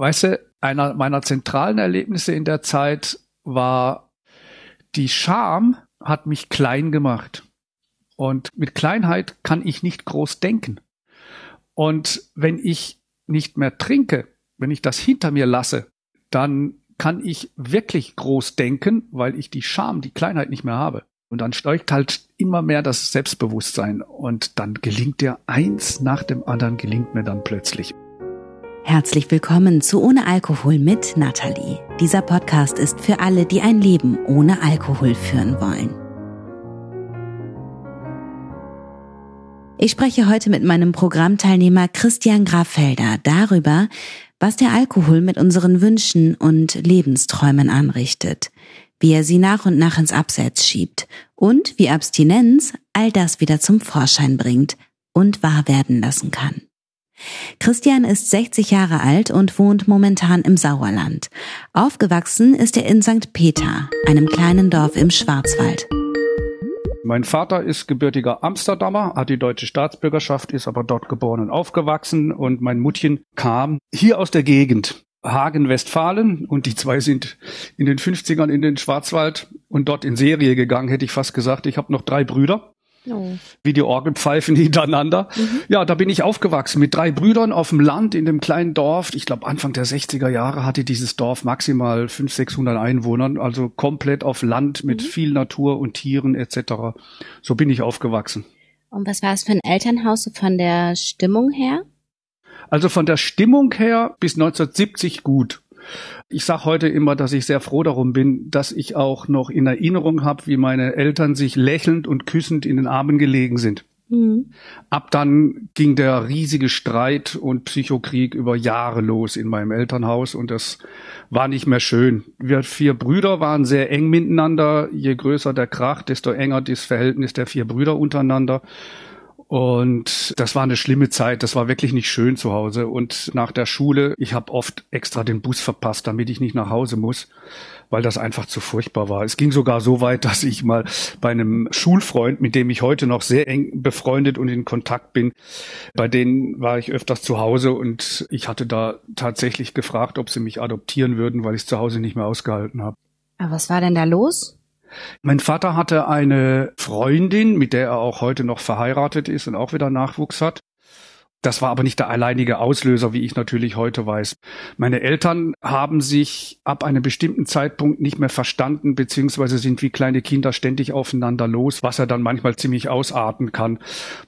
Weißt du, einer meiner zentralen Erlebnisse in der Zeit war, die Scham hat mich klein gemacht. Und mit Kleinheit kann ich nicht groß denken. Und wenn ich nicht mehr trinke, wenn ich das hinter mir lasse, dann kann ich wirklich groß denken, weil ich die Scham, die Kleinheit nicht mehr habe. Und dann steigt halt immer mehr das Selbstbewusstsein und dann gelingt dir eins nach dem anderen gelingt mir dann plötzlich. Herzlich willkommen zu Ohne Alkohol mit Nathalie. Dieser Podcast ist für alle, die ein Leben ohne Alkohol führen wollen. Ich spreche heute mit meinem Programmteilnehmer Christian Graffelder darüber, was der Alkohol mit unseren Wünschen und Lebensträumen anrichtet, wie er sie nach und nach ins Abseits schiebt und wie Abstinenz all das wieder zum Vorschein bringt und wahr werden lassen kann. Christian ist 60 Jahre alt und wohnt momentan im Sauerland. Aufgewachsen ist er in St. Peter, einem kleinen Dorf im Schwarzwald. Mein Vater ist gebürtiger Amsterdamer, hat die deutsche Staatsbürgerschaft, ist aber dort geboren und aufgewachsen und mein Muttchen kam hier aus der Gegend. Hagen, Westfalen und die zwei sind in den 50ern in den Schwarzwald und dort in Serie gegangen, hätte ich fast gesagt. Ich habe noch drei Brüder. Oh. Wie die Orgelpfeifen hintereinander. Mhm. Ja, da bin ich aufgewachsen mit drei Brüdern auf dem Land in dem kleinen Dorf. Ich glaube, Anfang der 60er Jahre hatte dieses Dorf maximal 500, 600 Einwohner, also komplett auf Land mit mhm. viel Natur und Tieren etc. So bin ich aufgewachsen. Und was war es für ein Elternhaus so von der Stimmung her? Also von der Stimmung her bis 1970 gut. Ich sage heute immer, dass ich sehr froh darum bin, dass ich auch noch in Erinnerung habe, wie meine Eltern sich lächelnd und küssend in den Armen gelegen sind. Mhm. Ab dann ging der riesige Streit und Psychokrieg über Jahre los in meinem Elternhaus und das war nicht mehr schön. Wir vier Brüder waren sehr eng miteinander. Je größer der Krach, desto enger das Verhältnis der vier Brüder untereinander. Und das war eine schlimme Zeit. Das war wirklich nicht schön zu Hause. Und nach der Schule, ich habe oft extra den Bus verpasst, damit ich nicht nach Hause muss, weil das einfach zu furchtbar war. Es ging sogar so weit, dass ich mal bei einem Schulfreund, mit dem ich heute noch sehr eng befreundet und in Kontakt bin, bei denen war ich öfters zu Hause und ich hatte da tatsächlich gefragt, ob sie mich adoptieren würden, weil ich es zu Hause nicht mehr ausgehalten habe. Aber was war denn da los? Mein Vater hatte eine Freundin, mit der er auch heute noch verheiratet ist und auch wieder Nachwuchs hat. Das war aber nicht der alleinige Auslöser, wie ich natürlich heute weiß. Meine Eltern haben sich ab einem bestimmten Zeitpunkt nicht mehr verstanden, beziehungsweise sind wie kleine Kinder ständig aufeinander los, was er dann manchmal ziemlich ausarten kann.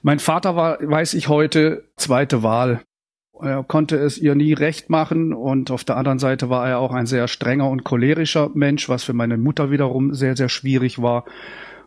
Mein Vater war, weiß ich heute, zweite Wahl. Er konnte es ihr nie recht machen und auf der anderen Seite war er auch ein sehr strenger und cholerischer Mensch, was für meine Mutter wiederum sehr, sehr schwierig war.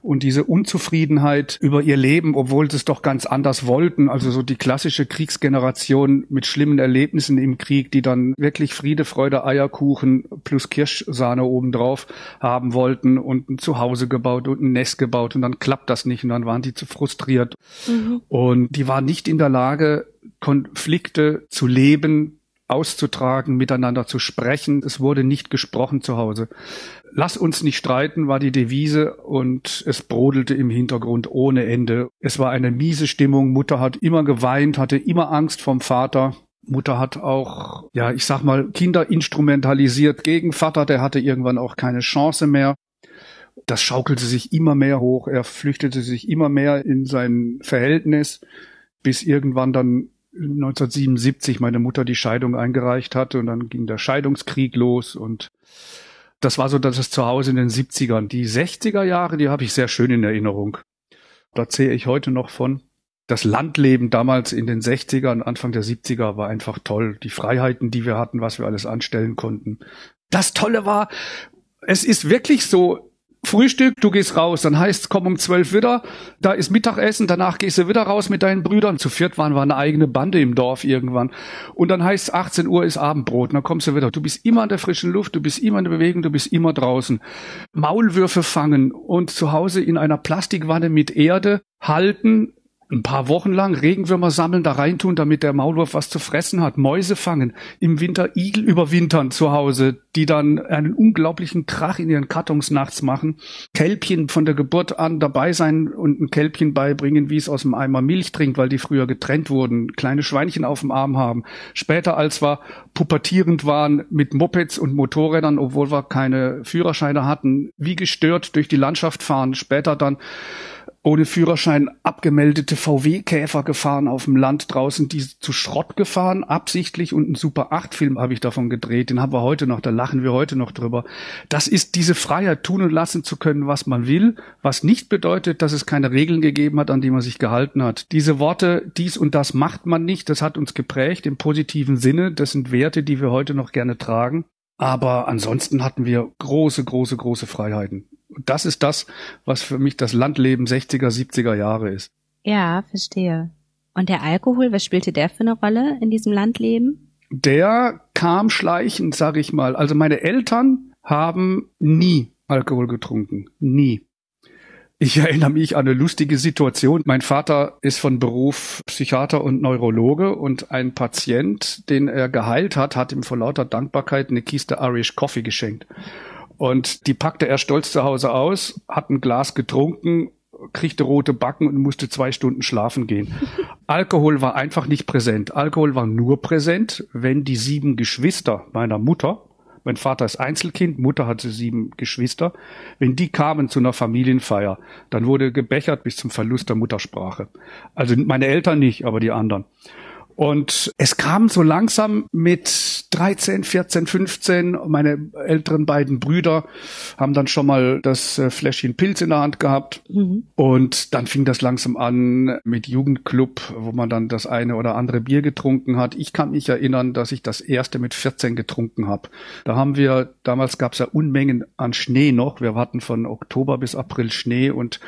Und diese Unzufriedenheit über ihr Leben, obwohl sie es doch ganz anders wollten, also so die klassische Kriegsgeneration mit schlimmen Erlebnissen im Krieg, die dann wirklich Friede, Freude, Eierkuchen plus Kirschsahne obendrauf haben wollten und ein Zuhause gebaut und ein Nest gebaut und dann klappt das nicht und dann waren die zu frustriert. Mhm. Und die waren nicht in der Lage, Konflikte zu leben, auszutragen, miteinander zu sprechen. Es wurde nicht gesprochen zu Hause. Lass uns nicht streiten, war die Devise und es brodelte im Hintergrund ohne Ende. Es war eine miese Stimmung. Mutter hat immer geweint, hatte immer Angst vom Vater. Mutter hat auch, ja, ich sag mal, Kinder instrumentalisiert gegen Vater, der hatte irgendwann auch keine Chance mehr. Das schaukelte sich immer mehr hoch, er flüchtete sich immer mehr in sein Verhältnis, bis irgendwann dann 1977 meine Mutter die Scheidung eingereicht hatte und dann ging der Scheidungskrieg los und das war so dass es zu Hause in den 70ern. Die 60er Jahre, die habe ich sehr schön in Erinnerung. Da zähle ich heute noch von. Das Landleben damals in den 60ern, Anfang der 70er war einfach toll. Die Freiheiten, die wir hatten, was wir alles anstellen konnten. Das Tolle war, es ist wirklich so, Frühstück, du gehst raus. Dann heißt komm um zwölf wieder, da ist Mittagessen, danach gehst du wieder raus mit deinen Brüdern. Zu viert waren wir eine eigene Bande im Dorf irgendwann. Und dann heißt 18 Uhr ist Abendbrot. Dann kommst du wieder. Du bist immer in der frischen Luft, du bist immer in der Bewegung, du bist immer draußen. Maulwürfe fangen und zu Hause in einer Plastikwanne mit Erde halten, ein paar Wochen lang Regenwürmer sammeln, da reintun, damit der Maulwurf was zu fressen hat, Mäuse fangen, im Winter Igel überwintern zu Hause, die dann einen unglaublichen Krach in ihren Kartons nachts machen, Kälbchen von der Geburt an dabei sein und ein Kälbchen beibringen, wie es aus dem Eimer Milch trinkt, weil die früher getrennt wurden, kleine Schweinchen auf dem Arm haben. Später, als wir pubertierend waren, mit Mopeds und Motorrädern, obwohl wir keine Führerscheine hatten, wie gestört durch die Landschaft fahren. Später dann ohne Führerschein abgemeldete VW-Käfer gefahren auf dem Land draußen, die zu Schrott gefahren, absichtlich und ein Super 8-Film habe ich davon gedreht, den haben wir heute noch, da lachen wir heute noch drüber. Das ist diese Freiheit, tun und lassen zu können, was man will, was nicht bedeutet, dass es keine Regeln gegeben hat, an die man sich gehalten hat. Diese Worte, dies und das macht man nicht, das hat uns geprägt im positiven Sinne, das sind Werte, die wir heute noch gerne tragen. Aber ansonsten hatten wir große, große, große Freiheiten das ist das, was für mich das Landleben 60er, 70er Jahre ist. Ja, verstehe. Und der Alkohol, was spielte der für eine Rolle in diesem Landleben? Der kam schleichend, sag ich mal. Also meine Eltern haben nie Alkohol getrunken. Nie. Ich erinnere mich an eine lustige Situation. Mein Vater ist von Beruf Psychiater und Neurologe und ein Patient, den er geheilt hat, hat ihm vor lauter Dankbarkeit eine Kiste Irish Coffee geschenkt. Und die packte er stolz zu Hause aus, hat ein Glas getrunken, kriegte rote Backen und musste zwei Stunden schlafen gehen. Alkohol war einfach nicht präsent. Alkohol war nur präsent, wenn die sieben Geschwister meiner Mutter, mein Vater ist Einzelkind, Mutter hatte sieben Geschwister, wenn die kamen zu einer Familienfeier, dann wurde gebechert bis zum Verlust der Muttersprache. Also meine Eltern nicht, aber die anderen. Und es kam so langsam mit 13, 14, 15. Meine älteren beiden Brüder haben dann schon mal das äh, Fläschchen Pilz in der Hand gehabt. Mhm. Und dann fing das langsam an mit Jugendclub, wo man dann das eine oder andere Bier getrunken hat. Ich kann mich erinnern, dass ich das erste mit 14 getrunken habe. Da haben wir, damals gab es ja Unmengen an Schnee noch. Wir hatten von Oktober bis April Schnee und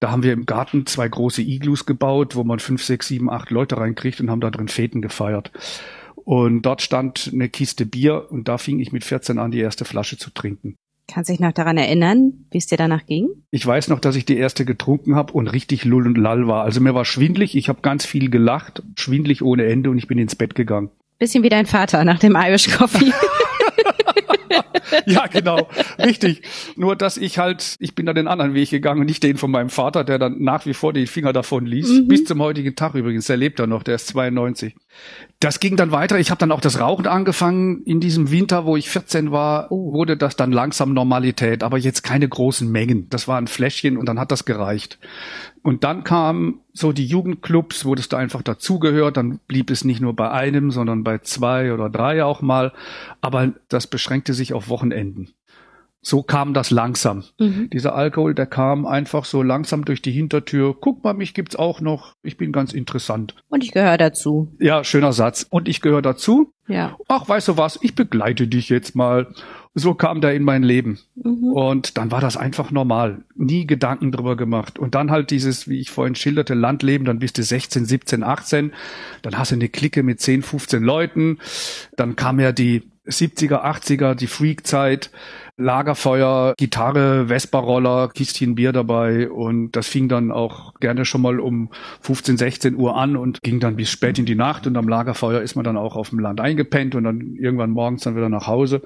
da haben wir im Garten zwei große Iglus gebaut, wo man fünf, sechs, sieben, acht Leute reinkriegt und haben da drin Feten gefeiert. Und dort stand eine Kiste Bier und da fing ich mit 14 an, die erste Flasche zu trinken. Kannst du dich noch daran erinnern, wie es dir danach ging? Ich weiß noch, dass ich die erste getrunken habe und richtig lull und lall war. Also mir war schwindlig, ich habe ganz viel gelacht, schwindlig ohne Ende und ich bin ins Bett gegangen. Bisschen wie dein Vater nach dem Irish Coffee. ja, genau. Richtig. Nur, dass ich halt, ich bin da den anderen Weg gegangen und nicht den von meinem Vater, der dann nach wie vor die Finger davon ließ. Mhm. Bis zum heutigen Tag übrigens. Der lebt da noch, der ist 92. Das ging dann weiter. Ich habe dann auch das Rauchen angefangen. In diesem Winter, wo ich 14 war, oh. wurde das dann langsam Normalität, aber jetzt keine großen Mengen. Das war ein Fläschchen und dann hat das gereicht. Und dann kamen so die Jugendclubs, wo das da einfach dazugehört. Dann blieb es nicht nur bei einem, sondern bei zwei oder drei auch mal. Aber das beschränkte sich auf Wochenenden. So kam das langsam. Mhm. Dieser Alkohol, der kam einfach so langsam durch die Hintertür. Guck mal, mich gibt's auch noch. Ich bin ganz interessant. Und ich gehöre dazu. Ja, schöner Satz. Und ich gehöre dazu. Ja. Ach, weißt du was? Ich begleite dich jetzt mal. So kam der in mein Leben. Mhm. Und dann war das einfach normal. Nie Gedanken drüber gemacht. Und dann halt dieses, wie ich vorhin schilderte, Landleben. Dann bist du 16, 17, 18. Dann hast du eine Clique mit 10, 15 Leuten. Dann kam ja die 70er, 80er, die Freak-Zeit. Lagerfeuer, Gitarre, Vespa-Roller, Kistchen Bier dabei und das fing dann auch gerne schon mal um 15, 16 Uhr an und ging dann bis spät in die Nacht und am Lagerfeuer ist man dann auch auf dem Land eingepennt und dann irgendwann morgens dann wieder nach Hause.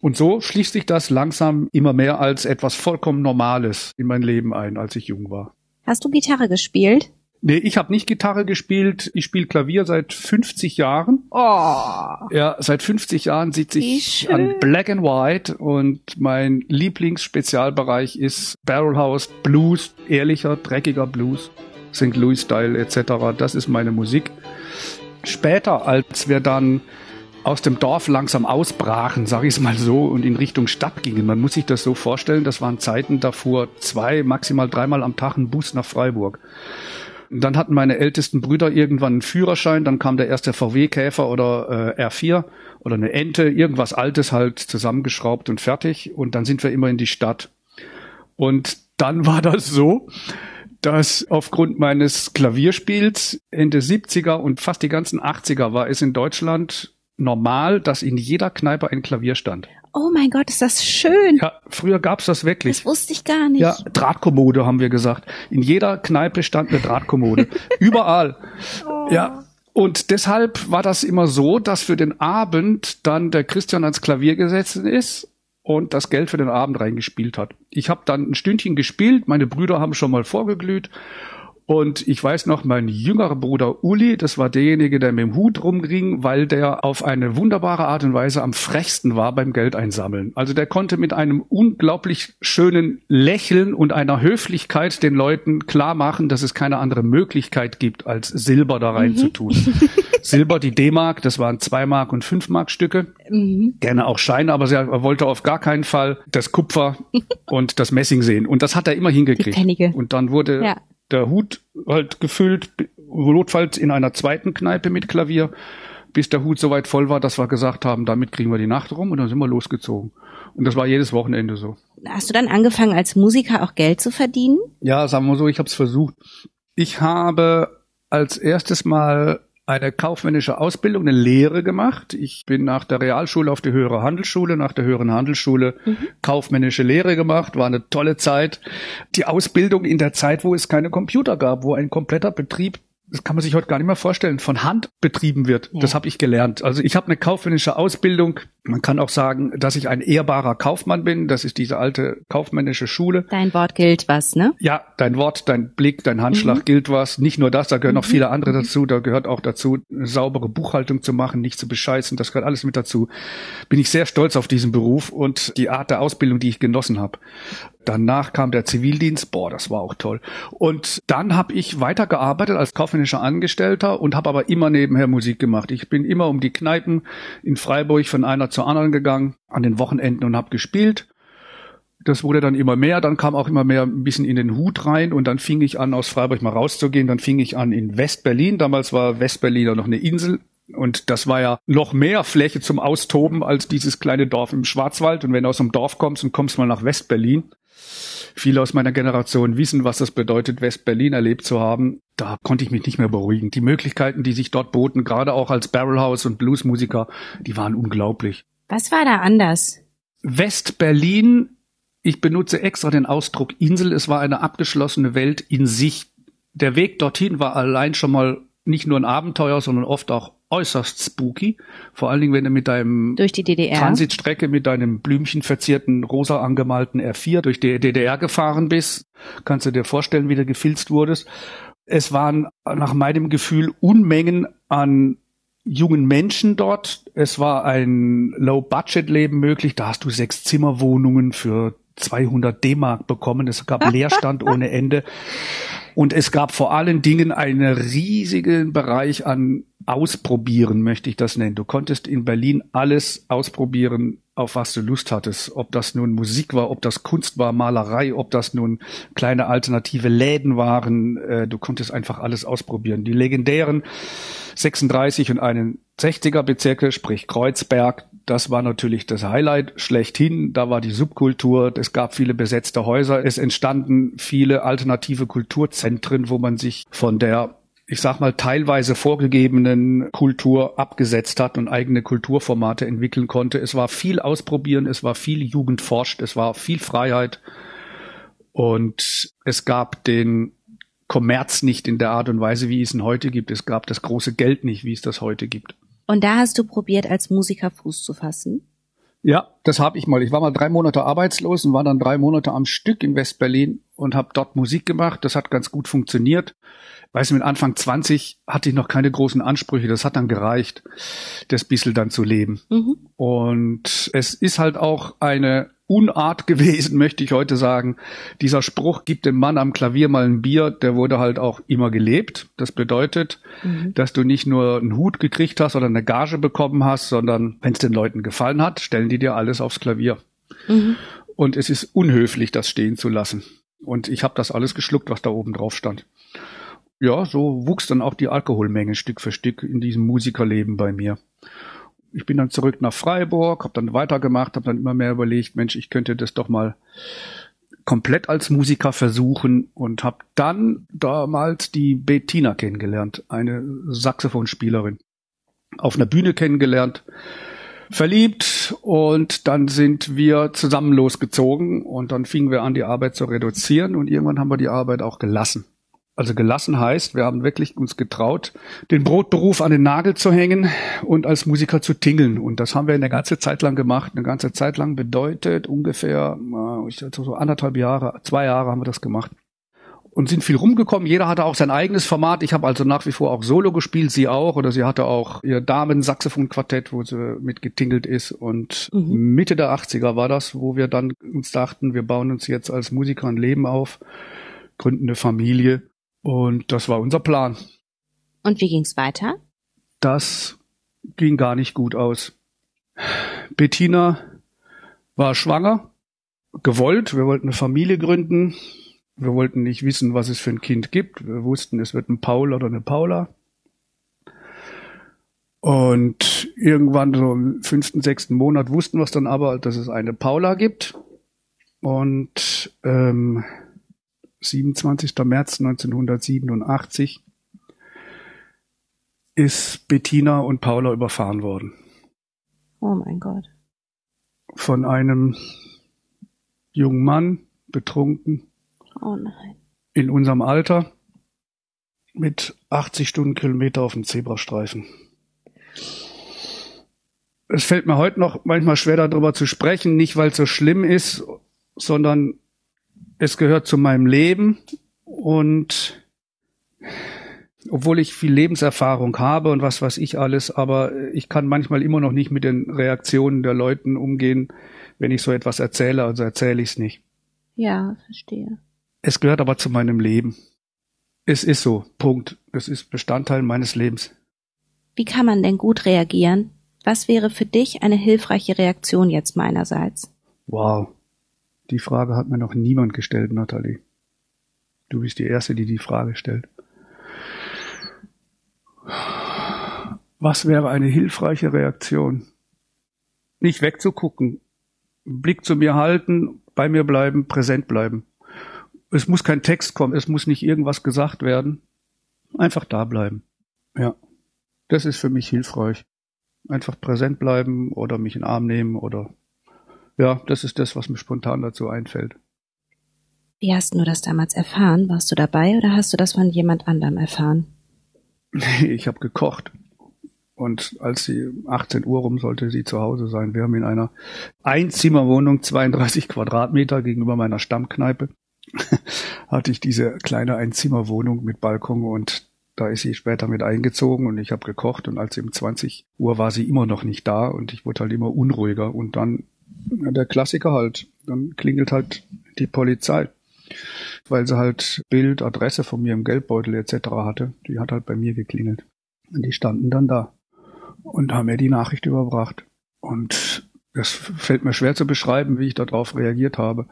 Und so schließt sich das langsam immer mehr als etwas vollkommen Normales in mein Leben ein, als ich jung war. Hast du Gitarre gespielt? Nee, ich habe nicht Gitarre gespielt. Ich spiele Klavier seit 50 Jahren. Oh. Ja, seit 50 Jahren sitze ich an Black and White und mein Lieblingsspezialbereich ist Barrelhouse Blues, ehrlicher, dreckiger Blues, St. Louis Style etc. Das ist meine Musik. Später, als wir dann aus dem Dorf langsam ausbrachen, sage ich es mal so, und in Richtung Stadt gingen. Man muss sich das so vorstellen, das waren Zeiten, da fuhr zwei, maximal dreimal am Tag ein Bus nach Freiburg. Dann hatten meine ältesten Brüder irgendwann einen Führerschein, dann kam der erste VW-Käfer oder äh, R4 oder eine Ente, irgendwas Altes halt zusammengeschraubt und fertig. Und dann sind wir immer in die Stadt. Und dann war das so, dass aufgrund meines Klavierspiels Ende 70er und fast die ganzen 80er war es in Deutschland normal, dass in jeder Kneipe ein Klavier stand. Oh mein Gott, ist das schön. Ja, früher gab's das wirklich. Das wusste ich gar nicht. Ja, Drahtkommode haben wir gesagt. In jeder Kneipe stand eine Drahtkommode. Überall. Oh. Ja. Und deshalb war das immer so, dass für den Abend dann der Christian ans Klavier gesetzt ist und das Geld für den Abend reingespielt hat. Ich habe dann ein Stündchen gespielt, meine Brüder haben schon mal vorgeglüht und ich weiß noch, mein jüngerer Bruder Uli, das war derjenige, der mit dem Hut rumging, weil der auf eine wunderbare Art und Weise am frechsten war beim Geld einsammeln. Also der konnte mit einem unglaublich schönen Lächeln und einer Höflichkeit den Leuten klar machen, dass es keine andere Möglichkeit gibt, als Silber da rein mhm. zu tun. Silber, die D-Mark, das waren zwei Mark und fünf Mark Stücke. Mhm. Gerne auch Scheine, aber er wollte auf gar keinen Fall das Kupfer und das Messing sehen. Und das hat er immer hingekriegt. Und dann wurde ja der Hut halt gefüllt, notfalls in einer zweiten Kneipe mit Klavier, bis der Hut soweit voll war, dass wir gesagt haben, damit kriegen wir die Nacht rum und dann sind wir losgezogen. Und das war jedes Wochenende so. Hast du dann angefangen, als Musiker auch Geld zu verdienen? Ja, sagen wir so, ich habe es versucht. Ich habe als erstes Mal eine kaufmännische Ausbildung, eine Lehre gemacht. Ich bin nach der Realschule auf die höhere Handelsschule, nach der höheren Handelsschule mhm. kaufmännische Lehre gemacht, war eine tolle Zeit. Die Ausbildung in der Zeit, wo es keine Computer gab, wo ein kompletter Betrieb das kann man sich heute gar nicht mehr vorstellen, von Hand betrieben wird. Ja. Das habe ich gelernt. Also ich habe eine kaufmännische Ausbildung. Man kann auch sagen, dass ich ein ehrbarer Kaufmann bin. Das ist diese alte kaufmännische Schule. Dein Wort gilt was, ne? Ja, dein Wort, dein Blick, dein Handschlag mhm. gilt was. Nicht nur das, da gehören mhm. noch viele andere dazu. Da gehört auch dazu, eine saubere Buchhaltung zu machen, nicht zu bescheißen. Das gehört alles mit dazu. Bin ich sehr stolz auf diesen Beruf und die Art der Ausbildung, die ich genossen habe. Danach kam der Zivildienst, boah, das war auch toll. Und dann habe ich weitergearbeitet als kaufmännischer Angestellter und habe aber immer nebenher Musik gemacht. Ich bin immer um die Kneipen in Freiburg von einer zur anderen gegangen, an den Wochenenden und habe gespielt. Das wurde dann immer mehr, dann kam auch immer mehr ein bisschen in den Hut rein und dann fing ich an, aus Freiburg mal rauszugehen. Dann fing ich an in Westberlin. Damals war Westberlin ja noch eine Insel und das war ja noch mehr Fläche zum Austoben als dieses kleine Dorf im Schwarzwald. Und wenn du aus einem Dorf kommst und kommst mal nach Westberlin, Viele aus meiner Generation wissen, was das bedeutet, West-Berlin erlebt zu haben. Da konnte ich mich nicht mehr beruhigen. Die Möglichkeiten, die sich dort boten, gerade auch als Barrelhouse und Bluesmusiker, die waren unglaublich. Was war da anders? West-Berlin, ich benutze extra den Ausdruck Insel, es war eine abgeschlossene Welt in sich. Der Weg dorthin war allein schon mal nicht nur ein Abenteuer, sondern oft auch äußerst spooky. Vor allen Dingen, wenn du mit deinem durch die DDR. Transitstrecke mit deinem blümchenverzierten, rosa angemalten R4 durch die DDR gefahren bist, kannst du dir vorstellen, wie du gefilzt wurdest. Es waren nach meinem Gefühl Unmengen an jungen Menschen dort. Es war ein Low-Budget-Leben möglich. Da hast du sechs Zimmerwohnungen für 200 D-Mark bekommen. Es gab Leerstand ohne Ende. Und es gab vor allen Dingen einen riesigen Bereich an Ausprobieren, möchte ich das nennen. Du konntest in Berlin alles ausprobieren, auf was du Lust hattest. Ob das nun Musik war, ob das Kunst war, Malerei, ob das nun kleine alternative Läden waren. Äh, du konntest einfach alles ausprobieren. Die legendären 36 und 61er Bezirke, sprich Kreuzberg, das war natürlich das Highlight schlechthin. Da war die Subkultur. Es gab viele besetzte Häuser. Es entstanden viele alternative Kulturzentren, wo man sich von der ich sag mal, teilweise vorgegebenen Kultur abgesetzt hat und eigene Kulturformate entwickeln konnte. Es war viel Ausprobieren, es war viel Jugend forscht, es war viel Freiheit und es gab den Kommerz nicht in der Art und Weise, wie es ihn heute gibt. Es gab das große Geld nicht, wie es das heute gibt. Und da hast du probiert, als Musiker Fuß zu fassen? Ja, das habe ich mal. Ich war mal drei Monate arbeitslos und war dann drei Monate am Stück in Westberlin und habe dort Musik gemacht. Das hat ganz gut funktioniert. Weißt du, mit Anfang 20 hatte ich noch keine großen Ansprüche. Das hat dann gereicht, das bisschen dann zu leben. Mhm. Und es ist halt auch eine Unart gewesen, möchte ich heute sagen. Dieser Spruch, gibt dem Mann am Klavier mal ein Bier, der wurde halt auch immer gelebt. Das bedeutet, mhm. dass du nicht nur einen Hut gekriegt hast oder eine Gage bekommen hast, sondern wenn es den Leuten gefallen hat, stellen die dir alles aufs Klavier. Mhm. Und es ist unhöflich, das stehen zu lassen. Und ich habe das alles geschluckt, was da oben drauf stand. Ja, so wuchs dann auch die Alkoholmenge Stück für Stück in diesem Musikerleben bei mir ich bin dann zurück nach Freiburg, habe dann weitergemacht, habe dann immer mehr überlegt, Mensch, ich könnte das doch mal komplett als Musiker versuchen und habe dann damals die Bettina kennengelernt, eine Saxophonspielerin. auf einer Bühne kennengelernt, verliebt und dann sind wir zusammen losgezogen und dann fingen wir an, die Arbeit zu reduzieren und irgendwann haben wir die Arbeit auch gelassen. Also gelassen heißt, wir haben wirklich uns getraut, den Brotberuf an den Nagel zu hängen und als Musiker zu tingeln. Und das haben wir eine ganze Zeit lang gemacht. Eine ganze Zeit lang bedeutet ungefähr so anderthalb Jahre, zwei Jahre haben wir das gemacht und sind viel rumgekommen. Jeder hatte auch sein eigenes Format. Ich habe also nach wie vor auch Solo gespielt, sie auch. Oder sie hatte auch ihr Damen-Saxophon-Quartett, wo sie mitgetingelt ist. Und mhm. Mitte der 80er war das, wo wir dann uns dachten, wir bauen uns jetzt als Musiker ein Leben auf, gründen eine Familie. Und das war unser Plan. Und wie ging's weiter? Das ging gar nicht gut aus. Bettina war schwanger, gewollt. Wir wollten eine Familie gründen. Wir wollten nicht wissen, was es für ein Kind gibt. Wir wussten, es wird ein Paul oder eine Paula. Und irgendwann so im fünften, sechsten Monat wussten wir es dann aber, dass es eine Paula gibt. Und ähm, 27. März 1987 ist Bettina und Paula überfahren worden. Oh mein Gott. Von einem jungen Mann, betrunken, Oh nein. In unserem Alter mit 80 Stundenkilometer auf dem Zebrastreifen. Es fällt mir heute noch manchmal schwer darüber zu sprechen, nicht weil es so schlimm ist, sondern es gehört zu meinem Leben und obwohl ich viel Lebenserfahrung habe und was weiß ich alles, aber ich kann manchmal immer noch nicht mit den Reaktionen der Leuten umgehen, wenn ich so etwas erzähle, also erzähle ich es nicht. Ja, verstehe. Es gehört aber zu meinem Leben. Es ist so. Punkt. Es ist Bestandteil meines Lebens. Wie kann man denn gut reagieren? Was wäre für dich eine hilfreiche Reaktion jetzt meinerseits? Wow. Die Frage hat mir noch niemand gestellt, Nathalie. Du bist die Erste, die die Frage stellt. Was wäre eine hilfreiche Reaktion? Nicht wegzugucken, Blick zu mir halten, bei mir bleiben, präsent bleiben es muss kein Text kommen, es muss nicht irgendwas gesagt werden. Einfach da bleiben. Ja. Das ist für mich hilfreich. Einfach präsent bleiben oder mich in den Arm nehmen oder ja, das ist das, was mir spontan dazu einfällt. Wie hast du das damals erfahren? Warst du dabei oder hast du das von jemand anderem erfahren? ich habe gekocht. Und als sie 18 Uhr rum sollte sie zu Hause sein. Wir haben in einer Einzimmerwohnung 32 Quadratmeter gegenüber meiner Stammkneipe hatte ich diese kleine Einzimmerwohnung mit Balkon und da ist sie später mit eingezogen und ich habe gekocht und als um 20 Uhr war sie immer noch nicht da und ich wurde halt immer unruhiger und dann der Klassiker halt, dann klingelt halt die Polizei, weil sie halt Bild, Adresse von mir im Geldbeutel etc. hatte. Die hat halt bei mir geklingelt und die standen dann da und haben mir die Nachricht überbracht und es fällt mir schwer zu beschreiben, wie ich darauf reagiert habe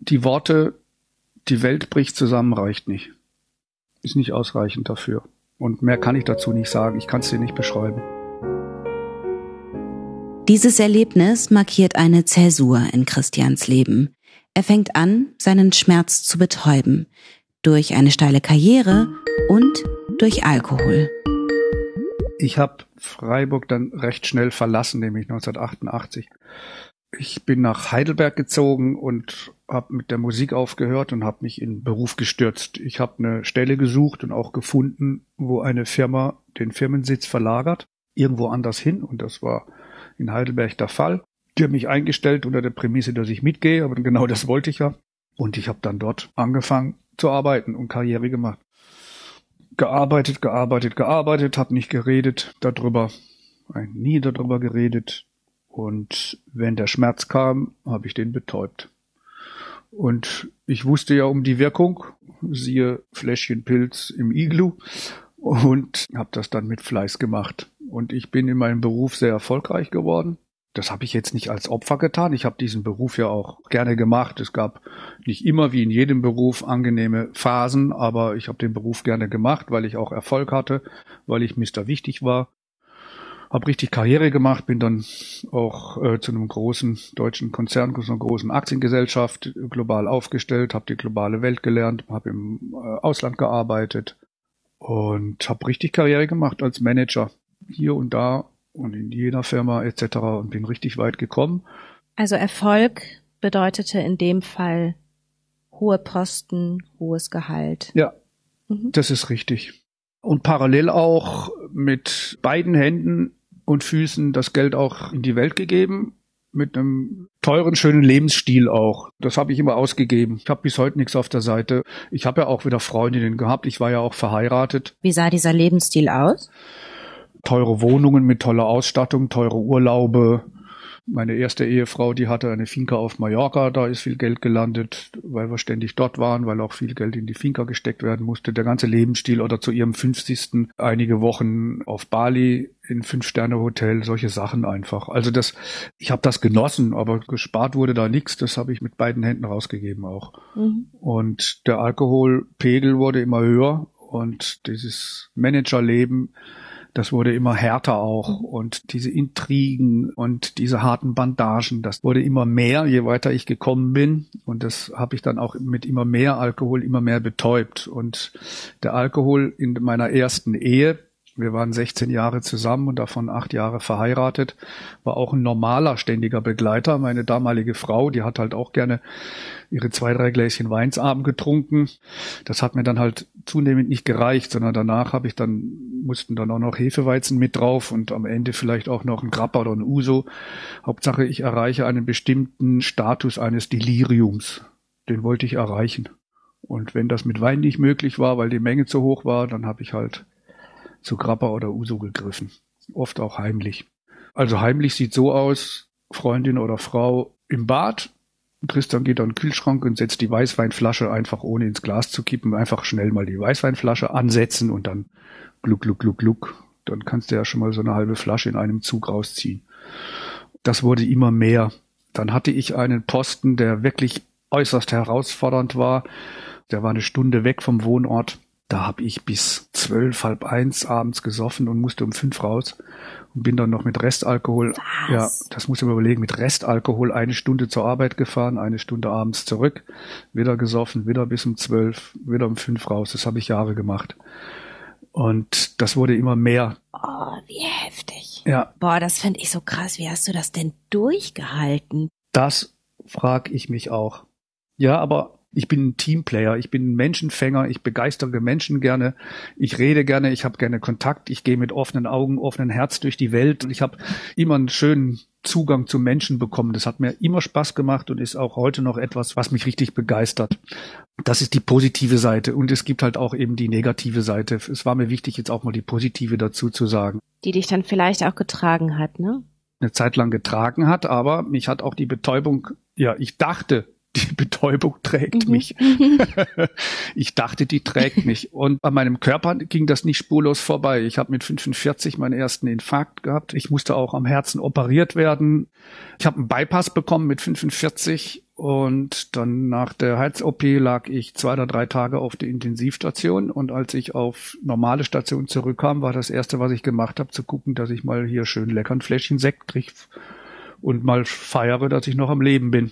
die Worte, die Welt bricht zusammen, reicht nicht. Ist nicht ausreichend dafür. Und mehr kann ich dazu nicht sagen. Ich kann es dir nicht beschreiben. Dieses Erlebnis markiert eine Zäsur in Christians Leben. Er fängt an, seinen Schmerz zu betäuben. Durch eine steile Karriere und durch Alkohol. Ich habe Freiburg dann recht schnell verlassen, nämlich 1988 ich bin nach Heidelberg gezogen und habe mit der Musik aufgehört und habe mich in Beruf gestürzt. Ich habe eine Stelle gesucht und auch gefunden, wo eine Firma den Firmensitz verlagert, irgendwo anders hin. Und das war in Heidelberg der Fall. Die haben mich eingestellt unter der Prämisse, dass ich mitgehe, aber genau das wollte ich ja. Und ich habe dann dort angefangen zu arbeiten und Karriere gemacht. Gearbeitet, gearbeitet, gearbeitet, habe nicht geredet darüber, nie darüber geredet, und wenn der Schmerz kam, habe ich den betäubt. Und ich wusste ja um die Wirkung, siehe Fläschchen Pilz im Iglu und habe das dann mit Fleiß gemacht. Und ich bin in meinem Beruf sehr erfolgreich geworden. Das habe ich jetzt nicht als Opfer getan. Ich habe diesen Beruf ja auch gerne gemacht. Es gab nicht immer wie in jedem Beruf angenehme Phasen, aber ich habe den Beruf gerne gemacht, weil ich auch Erfolg hatte, weil ich Mister Wichtig war habe richtig Karriere gemacht, bin dann auch äh, zu einem großen deutschen Konzern, zu einer großen Aktiengesellschaft global aufgestellt, habe die globale Welt gelernt, habe im äh, Ausland gearbeitet und habe richtig Karriere gemacht als Manager. hier und da und in jeder Firma etc. und bin richtig weit gekommen. Also Erfolg bedeutete in dem Fall hohe Posten, hohes Gehalt. Ja, mhm. das ist richtig. Und parallel auch mit beiden Händen und Füßen das Geld auch in die Welt gegeben mit einem teuren, schönen Lebensstil auch. Das habe ich immer ausgegeben. Ich habe bis heute nichts auf der Seite. Ich habe ja auch wieder Freundinnen gehabt. Ich war ja auch verheiratet. Wie sah dieser Lebensstil aus? Teure Wohnungen mit toller Ausstattung, teure Urlaube, meine erste Ehefrau, die hatte eine Finca auf Mallorca, da ist viel Geld gelandet, weil wir ständig dort waren, weil auch viel Geld in die Finca gesteckt werden musste. Der ganze Lebensstil oder zu ihrem 50. einige Wochen auf Bali in Fünf-Sterne-Hotel, solche Sachen einfach. Also das, ich habe das genossen, aber gespart wurde da nichts. Das habe ich mit beiden Händen rausgegeben auch. Mhm. Und der Alkoholpegel wurde immer höher und dieses Managerleben das wurde immer härter auch. Und diese Intrigen und diese harten Bandagen, das wurde immer mehr, je weiter ich gekommen bin. Und das habe ich dann auch mit immer mehr Alkohol immer mehr betäubt. Und der Alkohol in meiner ersten Ehe wir waren 16 Jahre zusammen und davon acht Jahre verheiratet. War auch ein normaler, ständiger Begleiter. Meine damalige Frau, die hat halt auch gerne ihre zwei, drei Gläschen Weinsabend getrunken. Das hat mir dann halt zunehmend nicht gereicht, sondern danach habe ich dann, mussten dann auch noch Hefeweizen mit drauf und am Ende vielleicht auch noch ein Grappa oder ein Uso. Hauptsache, ich erreiche einen bestimmten Status eines Deliriums. Den wollte ich erreichen. Und wenn das mit Wein nicht möglich war, weil die Menge zu hoch war, dann habe ich halt zu Grappa oder Uso gegriffen. Oft auch heimlich. Also heimlich sieht so aus, Freundin oder Frau im Bad. Christian geht an den Kühlschrank und setzt die Weißweinflasche einfach ohne ins Glas zu kippen, einfach schnell mal die Weißweinflasche ansetzen und dann gluck, gluck, gluck, gluck. Dann kannst du ja schon mal so eine halbe Flasche in einem Zug rausziehen. Das wurde immer mehr. Dann hatte ich einen Posten, der wirklich äußerst herausfordernd war. Der war eine Stunde weg vom Wohnort. Da habe ich bis zwölf, halb eins abends gesoffen und musste um fünf raus und bin dann noch mit Restalkohol, Was? ja, das muss ich mir überlegen, mit Restalkohol eine Stunde zur Arbeit gefahren, eine Stunde abends zurück, wieder gesoffen, wieder bis um zwölf, wieder um fünf raus. Das habe ich Jahre gemacht. Und das wurde immer mehr. Oh, wie heftig. Ja. Boah, das finde ich so krass. Wie hast du das denn durchgehalten? Das frag ich mich auch. Ja, aber ich bin ein Teamplayer, ich bin ein Menschenfänger, ich begeistere Menschen gerne, ich rede gerne, ich habe gerne Kontakt, ich gehe mit offenen Augen, offenen Herz durch die Welt und ich habe immer einen schönen Zugang zu Menschen bekommen. Das hat mir immer Spaß gemacht und ist auch heute noch etwas, was mich richtig begeistert. Das ist die positive Seite und es gibt halt auch eben die negative Seite. Es war mir wichtig, jetzt auch mal die positive dazu zu sagen. Die dich dann vielleicht auch getragen hat, ne? Eine Zeit lang getragen hat, aber mich hat auch die Betäubung, ja, ich dachte, die Betäubung trägt mhm. mich. ich dachte, die trägt mich. Und bei meinem Körper ging das nicht spurlos vorbei. Ich habe mit 45 meinen ersten Infarkt gehabt. Ich musste auch am Herzen operiert werden. Ich habe einen Bypass bekommen mit 45 und dann nach der Herz-OP lag ich zwei oder drei Tage auf der Intensivstation. Und als ich auf normale Station zurückkam, war das erste, was ich gemacht habe, zu gucken, dass ich mal hier schön lecker ein Fläschchen Sekt kriege und mal feiere, dass ich noch am Leben bin.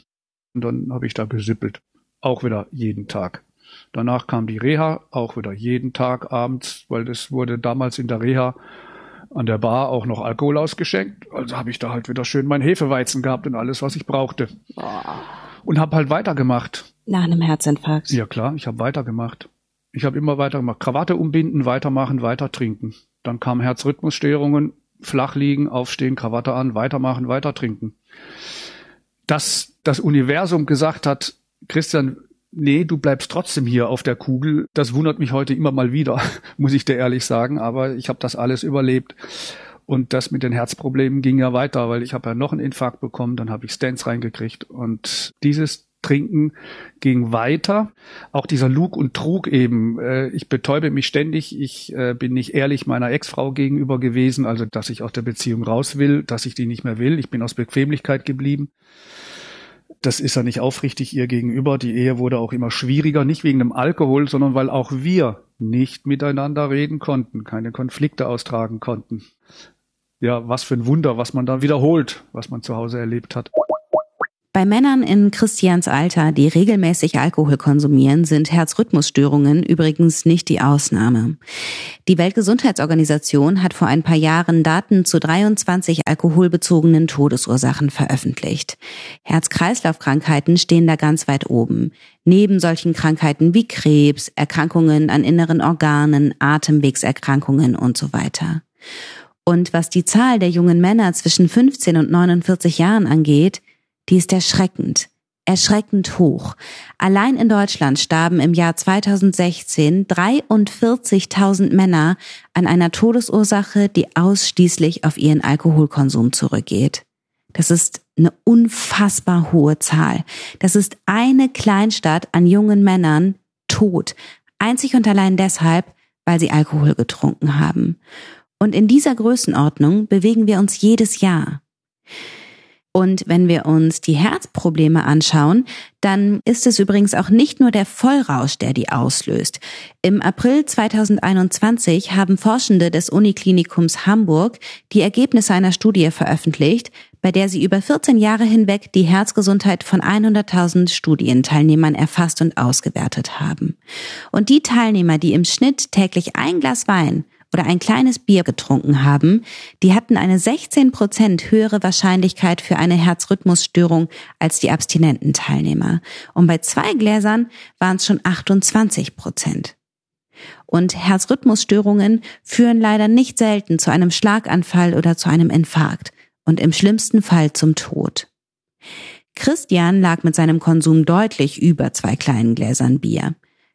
Und dann habe ich da gesippelt. Auch wieder jeden Tag. Danach kam die Reha, auch wieder jeden Tag abends, weil das wurde damals in der Reha an der Bar auch noch Alkohol ausgeschenkt. Also habe ich da halt wieder schön mein Hefeweizen gehabt und alles, was ich brauchte. Und habe halt weitergemacht. Nach einem Herzinfarkt. Ja klar, ich habe weitergemacht. Ich habe immer weitergemacht. Krawatte umbinden, weitermachen, weiter trinken. Dann kamen Herzrhythmusstörungen, flach liegen, aufstehen, Krawatte an, weitermachen, weiter trinken dass das Universum gesagt hat, Christian, nee, du bleibst trotzdem hier auf der Kugel. Das wundert mich heute immer mal wieder, muss ich dir ehrlich sagen, aber ich habe das alles überlebt. Und das mit den Herzproblemen ging ja weiter, weil ich habe ja noch einen Infarkt bekommen, dann habe ich Stents reingekriegt. Und dieses Trinken ging weiter. Auch dieser Lug und Trug eben. Äh, ich betäube mich ständig. Ich äh, bin nicht ehrlich meiner Ex-Frau gegenüber gewesen, also dass ich aus der Beziehung raus will, dass ich die nicht mehr will. Ich bin aus Bequemlichkeit geblieben. Das ist ja nicht aufrichtig ihr gegenüber. Die Ehe wurde auch immer schwieriger, nicht wegen dem Alkohol, sondern weil auch wir nicht miteinander reden konnten, keine Konflikte austragen konnten. Ja, was für ein Wunder, was man da wiederholt, was man zu Hause erlebt hat. Bei Männern in Christians Alter, die regelmäßig Alkohol konsumieren, sind Herzrhythmusstörungen übrigens nicht die Ausnahme. Die Weltgesundheitsorganisation hat vor ein paar Jahren Daten zu 23 alkoholbezogenen Todesursachen veröffentlicht. Herz-Kreislauf-Krankheiten stehen da ganz weit oben. Neben solchen Krankheiten wie Krebs, Erkrankungen an inneren Organen, Atemwegserkrankungen und so weiter. Und was die Zahl der jungen Männer zwischen 15 und 49 Jahren angeht, die ist erschreckend. Erschreckend hoch. Allein in Deutschland starben im Jahr 2016 43.000 Männer an einer Todesursache, die ausschließlich auf ihren Alkoholkonsum zurückgeht. Das ist eine unfassbar hohe Zahl. Das ist eine Kleinstadt an jungen Männern tot. Einzig und allein deshalb, weil sie Alkohol getrunken haben. Und in dieser Größenordnung bewegen wir uns jedes Jahr. Und wenn wir uns die Herzprobleme anschauen, dann ist es übrigens auch nicht nur der Vollrausch, der die auslöst. Im April 2021 haben Forschende des Uniklinikums Hamburg die Ergebnisse einer Studie veröffentlicht, bei der sie über 14 Jahre hinweg die Herzgesundheit von 100.000 Studienteilnehmern erfasst und ausgewertet haben. Und die Teilnehmer, die im Schnitt täglich ein Glas Wein oder ein kleines Bier getrunken haben, die hatten eine 16 Prozent höhere Wahrscheinlichkeit für eine Herzrhythmusstörung als die abstinenten Teilnehmer. Und bei zwei Gläsern waren es schon 28 Prozent. Und Herzrhythmusstörungen führen leider nicht selten zu einem Schlaganfall oder zu einem Infarkt und im schlimmsten Fall zum Tod. Christian lag mit seinem Konsum deutlich über zwei kleinen Gläsern Bier.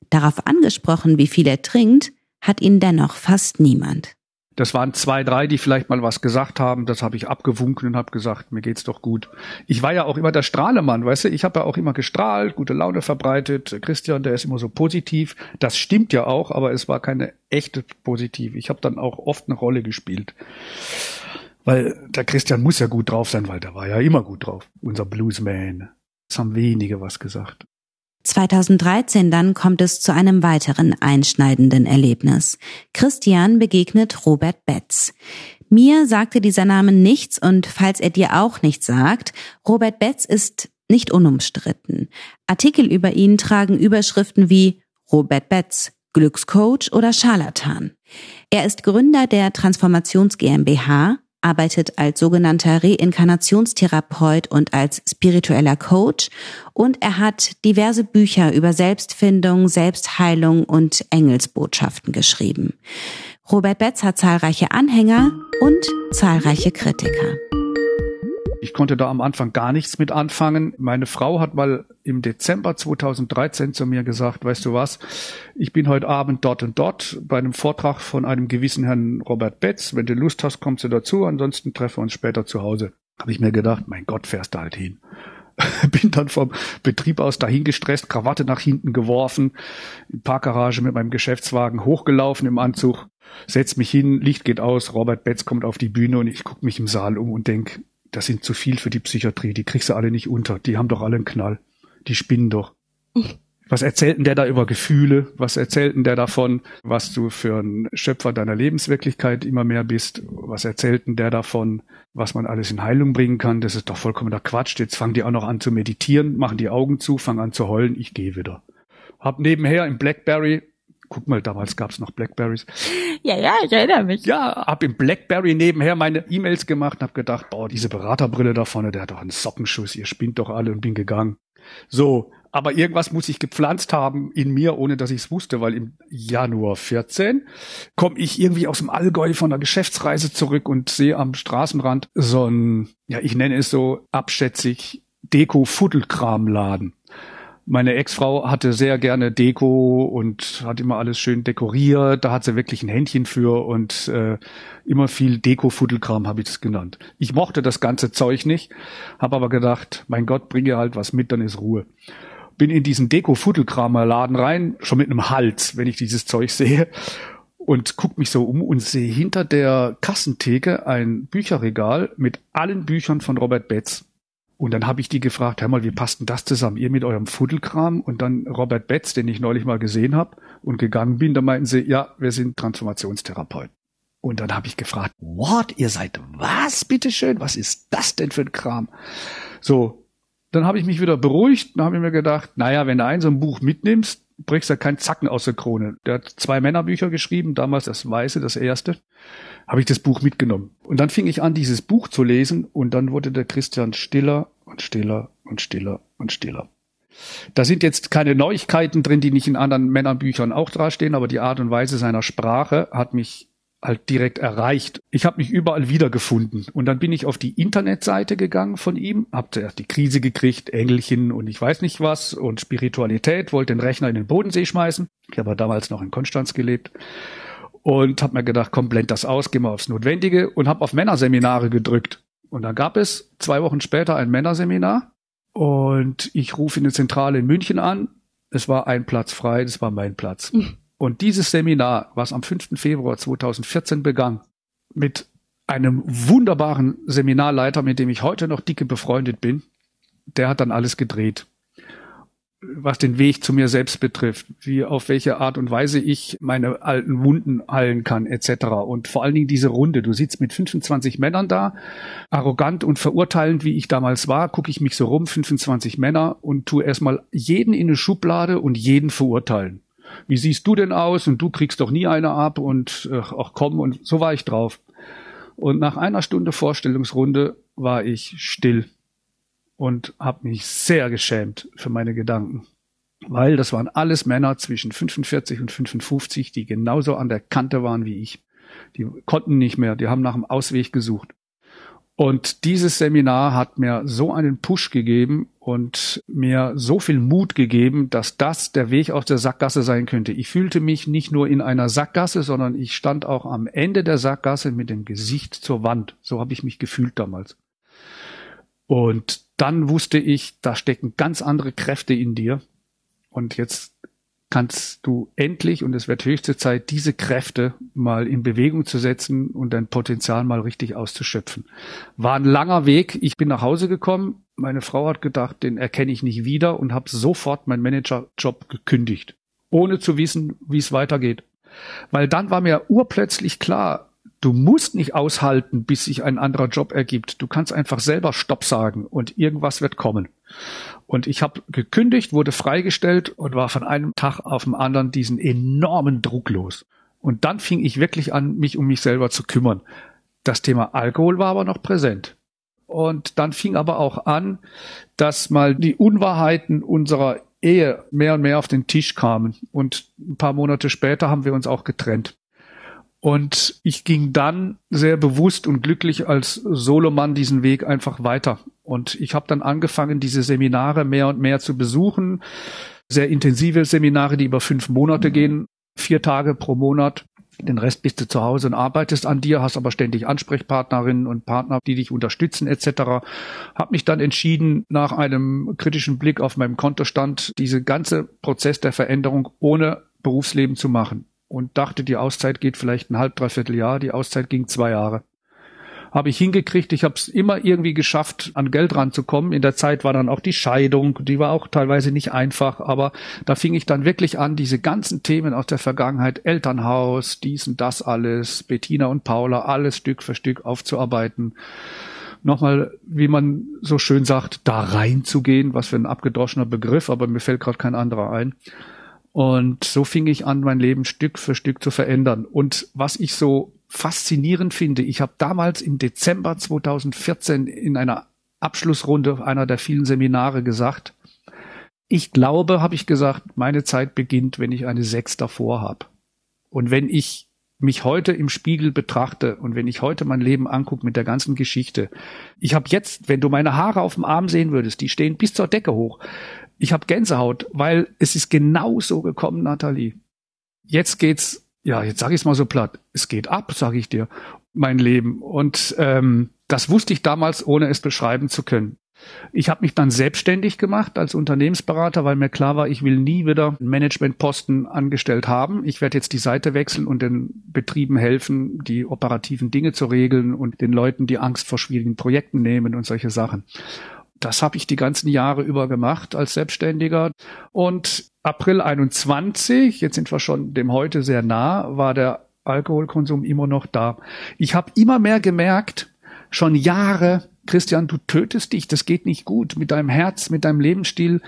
Darauf angesprochen, wie viel er trinkt, hat ihn dennoch fast niemand. Das waren zwei, drei, die vielleicht mal was gesagt haben. Das habe ich abgewunken und habe gesagt, mir geht's doch gut. Ich war ja auch immer der Strahlemann, weißt du. Ich habe ja auch immer gestrahlt, gute Laune verbreitet. Christian, der ist immer so positiv. Das stimmt ja auch, aber es war keine echte positiv. Ich habe dann auch oft eine Rolle gespielt. Weil der Christian muss ja gut drauf sein, weil der war ja immer gut drauf. Unser Bluesman. Es haben wenige was gesagt. 2013 dann kommt es zu einem weiteren einschneidenden Erlebnis. Christian begegnet Robert Betz. Mir sagte dieser Name nichts und falls er dir auch nichts sagt, Robert Betz ist nicht unumstritten. Artikel über ihn tragen Überschriften wie Robert Betz, Glückscoach oder Scharlatan. Er ist Gründer der Transformations GmbH, arbeitet als sogenannter Reinkarnationstherapeut und als spiritueller Coach und er hat diverse Bücher über Selbstfindung, Selbstheilung und Engelsbotschaften geschrieben. Robert Betz hat zahlreiche Anhänger und zahlreiche Kritiker. Ich konnte da am Anfang gar nichts mit anfangen. Meine Frau hat mal im Dezember 2013 zu mir gesagt, weißt du was, ich bin heute Abend dort und dort bei einem Vortrag von einem gewissen Herrn Robert Betz. Wenn du Lust hast, kommst du dazu, ansonsten treffen wir uns später zu Hause. Habe ich mir gedacht, mein Gott, fährst du halt hin. bin dann vom Betrieb aus dahin gestresst, Krawatte nach hinten geworfen, in Parkgarage mit meinem Geschäftswagen hochgelaufen im Anzug, setz mich hin, Licht geht aus, Robert Betz kommt auf die Bühne und ich gucke mich im Saal um und denk, das sind zu viel für die Psychiatrie, die kriegst du alle nicht unter, die haben doch alle einen Knall, die spinnen doch. Was erzählt denn der da über Gefühle? Was erzählt denn der davon, was du für ein Schöpfer deiner Lebenswirklichkeit immer mehr bist? Was erzählt denn der davon, was man alles in Heilung bringen kann? Das ist doch vollkommener Quatsch. Jetzt fangen die auch noch an zu meditieren, machen die Augen zu, fangen an zu heulen. Ich gehe wieder. Hab nebenher im Blackberry guck mal, damals gab's noch Blackberries. Ja, ja, ich erinnere mich. Ja, hab im Blackberry nebenher meine E-Mails gemacht und hab gedacht, boah, diese Beraterbrille da vorne, der hat doch einen Sockenschuss, ihr spinnt doch alle und bin gegangen. So, aber irgendwas muss ich gepflanzt haben in mir, ohne dass ich es wusste, weil im Januar 14 komme ich irgendwie aus dem Allgäu von der Geschäftsreise zurück und sehe am Straßenrand so ein, ja, ich nenne es so abschätzig Deko-Fuddelkramladen. Meine Ex-Frau hatte sehr gerne Deko und hat immer alles schön dekoriert. Da hat sie wirklich ein Händchen für und äh, immer viel Deko-Fuddelkram habe ich es genannt. Ich mochte das ganze Zeug nicht, habe aber gedacht, mein Gott, bringe halt was mit, dann ist Ruhe. Bin in diesen Deko-Fuddelkramer-Laden rein, schon mit einem Hals, wenn ich dieses Zeug sehe und guck mich so um und sehe hinter der Kassentheke ein Bücherregal mit allen Büchern von Robert Betz. Und dann habe ich die gefragt, hör mal, wie passt denn das zusammen? Ihr mit eurem Fuddelkram und dann Robert Betz, den ich neulich mal gesehen habe und gegangen bin, da meinten sie, ja, wir sind Transformationstherapeuten. Und dann habe ich gefragt, what, ihr seid was, bitteschön? Was ist das denn für ein Kram? So, Dann habe ich mich wieder beruhigt, dann habe ich mir gedacht, naja, wenn du ein so ein Buch mitnimmst, brichst du keinen Zacken aus der Krone. Der hat zwei Männerbücher geschrieben, damals das Weiße, das erste, habe ich das Buch mitgenommen. Und dann fing ich an, dieses Buch zu lesen und dann wurde der Christian stiller und stiller und stiller und stiller. Da sind jetzt keine Neuigkeiten drin, die nicht in anderen Männerbüchern auch dastehen, aber die Art und Weise seiner Sprache hat mich halt direkt erreicht. Ich habe mich überall wiedergefunden und dann bin ich auf die Internetseite gegangen von ihm, habe zuerst die Krise gekriegt, Engelchen und ich weiß nicht was und Spiritualität, wollte den Rechner in den Bodensee schmeißen. Ich habe damals noch in Konstanz gelebt und habe mir gedacht, komm, blend das aus, geh mal aufs Notwendige und habe auf Männerseminare gedrückt. Und da gab es zwei Wochen später ein Männerseminar und ich rufe in der Zentrale in München an. Es war ein Platz frei, das war mein Platz. Mhm. Und dieses Seminar, was am 5. Februar 2014 begann, mit einem wunderbaren Seminarleiter, mit dem ich heute noch dicke befreundet bin, der hat dann alles gedreht was den Weg zu mir selbst betrifft, wie auf welche Art und Weise ich meine alten Wunden heilen kann, etc. Und vor allen Dingen diese Runde. Du sitzt mit 25 Männern da, arrogant und verurteilend, wie ich damals war, gucke ich mich so rum, 25 Männer und tu erstmal jeden in eine Schublade und jeden verurteilen. Wie siehst du denn aus? Und du kriegst doch nie eine ab und äh, ach komm, und so war ich drauf. Und nach einer Stunde Vorstellungsrunde war ich still und habe mich sehr geschämt für meine Gedanken. Weil das waren alles Männer zwischen 45 und 55, die genauso an der Kante waren wie ich. Die konnten nicht mehr, die haben nach einem Ausweg gesucht. Und dieses Seminar hat mir so einen Push gegeben und mir so viel Mut gegeben, dass das der Weg aus der Sackgasse sein könnte. Ich fühlte mich nicht nur in einer Sackgasse, sondern ich stand auch am Ende der Sackgasse mit dem Gesicht zur Wand. So habe ich mich gefühlt damals. Und dann wusste ich, da stecken ganz andere Kräfte in dir. Und jetzt kannst du endlich, und es wird höchste Zeit, diese Kräfte mal in Bewegung zu setzen und dein Potenzial mal richtig auszuschöpfen. War ein langer Weg. Ich bin nach Hause gekommen. Meine Frau hat gedacht, den erkenne ich nicht wieder und habe sofort meinen Managerjob gekündigt, ohne zu wissen, wie es weitergeht. Weil dann war mir urplötzlich klar, Du musst nicht aushalten, bis sich ein anderer Job ergibt. Du kannst einfach selber Stopp sagen und irgendwas wird kommen. Und ich habe gekündigt, wurde freigestellt und war von einem Tag auf den anderen diesen enormen Druck los. Und dann fing ich wirklich an, mich um mich selber zu kümmern. Das Thema Alkohol war aber noch präsent. Und dann fing aber auch an, dass mal die Unwahrheiten unserer Ehe mehr und mehr auf den Tisch kamen. Und ein paar Monate später haben wir uns auch getrennt. Und ich ging dann sehr bewusst und glücklich als Solomann diesen Weg einfach weiter. Und ich habe dann angefangen, diese Seminare mehr und mehr zu besuchen. Sehr intensive Seminare, die über fünf Monate gehen, vier Tage pro Monat. Den Rest bist du zu Hause und arbeitest an dir, hast aber ständig Ansprechpartnerinnen und Partner, die dich unterstützen etc. Hab mich dann entschieden, nach einem kritischen Blick auf meinem Kontostand, diese ganze Prozess der Veränderung ohne Berufsleben zu machen und dachte, die Auszeit geht vielleicht ein halb, dreiviertel Jahr. Die Auszeit ging zwei Jahre. Habe ich hingekriegt. Ich habe es immer irgendwie geschafft, an Geld ranzukommen. In der Zeit war dann auch die Scheidung, die war auch teilweise nicht einfach, aber da fing ich dann wirklich an, diese ganzen Themen aus der Vergangenheit, Elternhaus, dies und das alles, Bettina und Paula, alles Stück für Stück aufzuarbeiten nochmal, wie man so schön sagt, da reinzugehen, was für ein abgedroschener Begriff, aber mir fällt gerade kein anderer ein. Und so fing ich an, mein Leben Stück für Stück zu verändern. Und was ich so faszinierend finde, ich habe damals im Dezember 2014 in einer Abschlussrunde einer der vielen Seminare gesagt, ich glaube, habe ich gesagt, meine Zeit beginnt, wenn ich eine Sechs davor habe. Und wenn ich mich heute im Spiegel betrachte und wenn ich heute mein Leben angucke mit der ganzen Geschichte, ich habe jetzt, wenn du meine Haare auf dem Arm sehen würdest, die stehen bis zur Decke hoch. Ich habe Gänsehaut, weil es ist genau so gekommen, Nathalie. Jetzt geht's, ja, jetzt sage ich es mal so platt, es geht ab, sage ich dir, mein Leben. Und ähm, das wusste ich damals, ohne es beschreiben zu können. Ich habe mich dann selbstständig gemacht als Unternehmensberater, weil mir klar war, ich will nie wieder einen Managementposten angestellt haben. Ich werde jetzt die Seite wechseln und den Betrieben helfen, die operativen Dinge zu regeln und den Leuten die Angst vor schwierigen Projekten nehmen und solche Sachen. Das habe ich die ganzen Jahre über gemacht als Selbstständiger. Und April 21, jetzt sind wir schon dem heute sehr nah, war der Alkoholkonsum immer noch da. Ich habe immer mehr gemerkt, schon Jahre, Christian, du tötest dich, das geht nicht gut mit deinem Herz, mit deinem Lebensstil.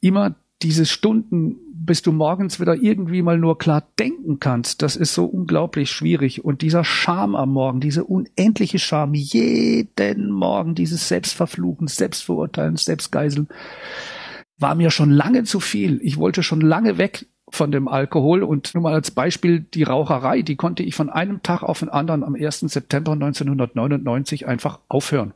Immer diese Stunden, bis du morgens wieder irgendwie mal nur klar denken kannst, das ist so unglaublich schwierig. Und dieser Scham am Morgen, diese unendliche Scham, jeden Morgen, dieses Selbstverfluchen, Selbstverurteilen, Selbstgeiseln, war mir schon lange zu viel. Ich wollte schon lange weg von dem Alkohol und nur mal als Beispiel die Raucherei, die konnte ich von einem Tag auf den anderen am 1. September 1999 einfach aufhören.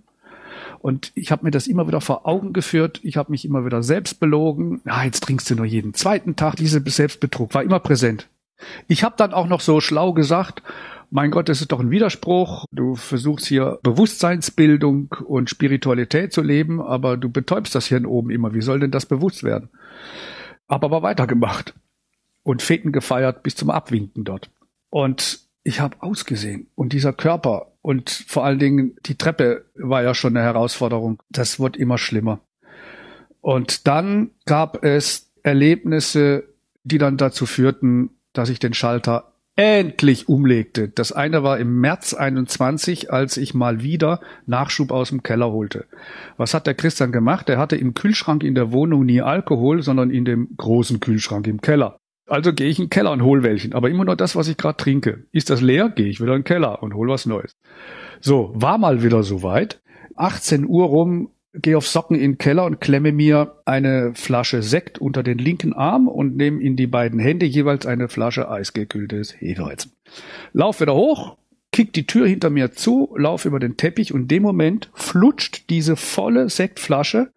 Und ich habe mir das immer wieder vor Augen geführt. Ich habe mich immer wieder selbst belogen. Ja, jetzt trinkst du nur jeden zweiten Tag. Diese Selbstbetrug war immer präsent. Ich habe dann auch noch so schlau gesagt, mein Gott, das ist doch ein Widerspruch. Du versuchst hier Bewusstseinsbildung und Spiritualität zu leben, aber du betäubst das hier oben immer. Wie soll denn das bewusst werden? Hab aber weitergemacht und Feten gefeiert bis zum Abwinken dort. Und ich habe ausgesehen und dieser Körper und vor allen Dingen die Treppe war ja schon eine Herausforderung. Das wird immer schlimmer. Und dann gab es Erlebnisse, die dann dazu führten, dass ich den Schalter endlich umlegte. Das eine war im März 21, als ich mal wieder Nachschub aus dem Keller holte. Was hat der Christian gemacht? Er hatte im Kühlschrank in der Wohnung nie Alkohol, sondern in dem großen Kühlschrank im Keller. Also gehe ich in den Keller und hol welchen, aber immer nur das, was ich gerade trinke. Ist das leer, gehe ich wieder in den Keller und hol was Neues. So, war mal wieder soweit. 18 Uhr rum, gehe auf Socken in den Keller und klemme mir eine Flasche Sekt unter den linken Arm und nehme in die beiden Hände jeweils eine Flasche eisgekühltes Hefeweizen. Lauf wieder hoch, kick die Tür hinter mir zu, lauf über den Teppich und in dem Moment flutscht diese volle Sektflasche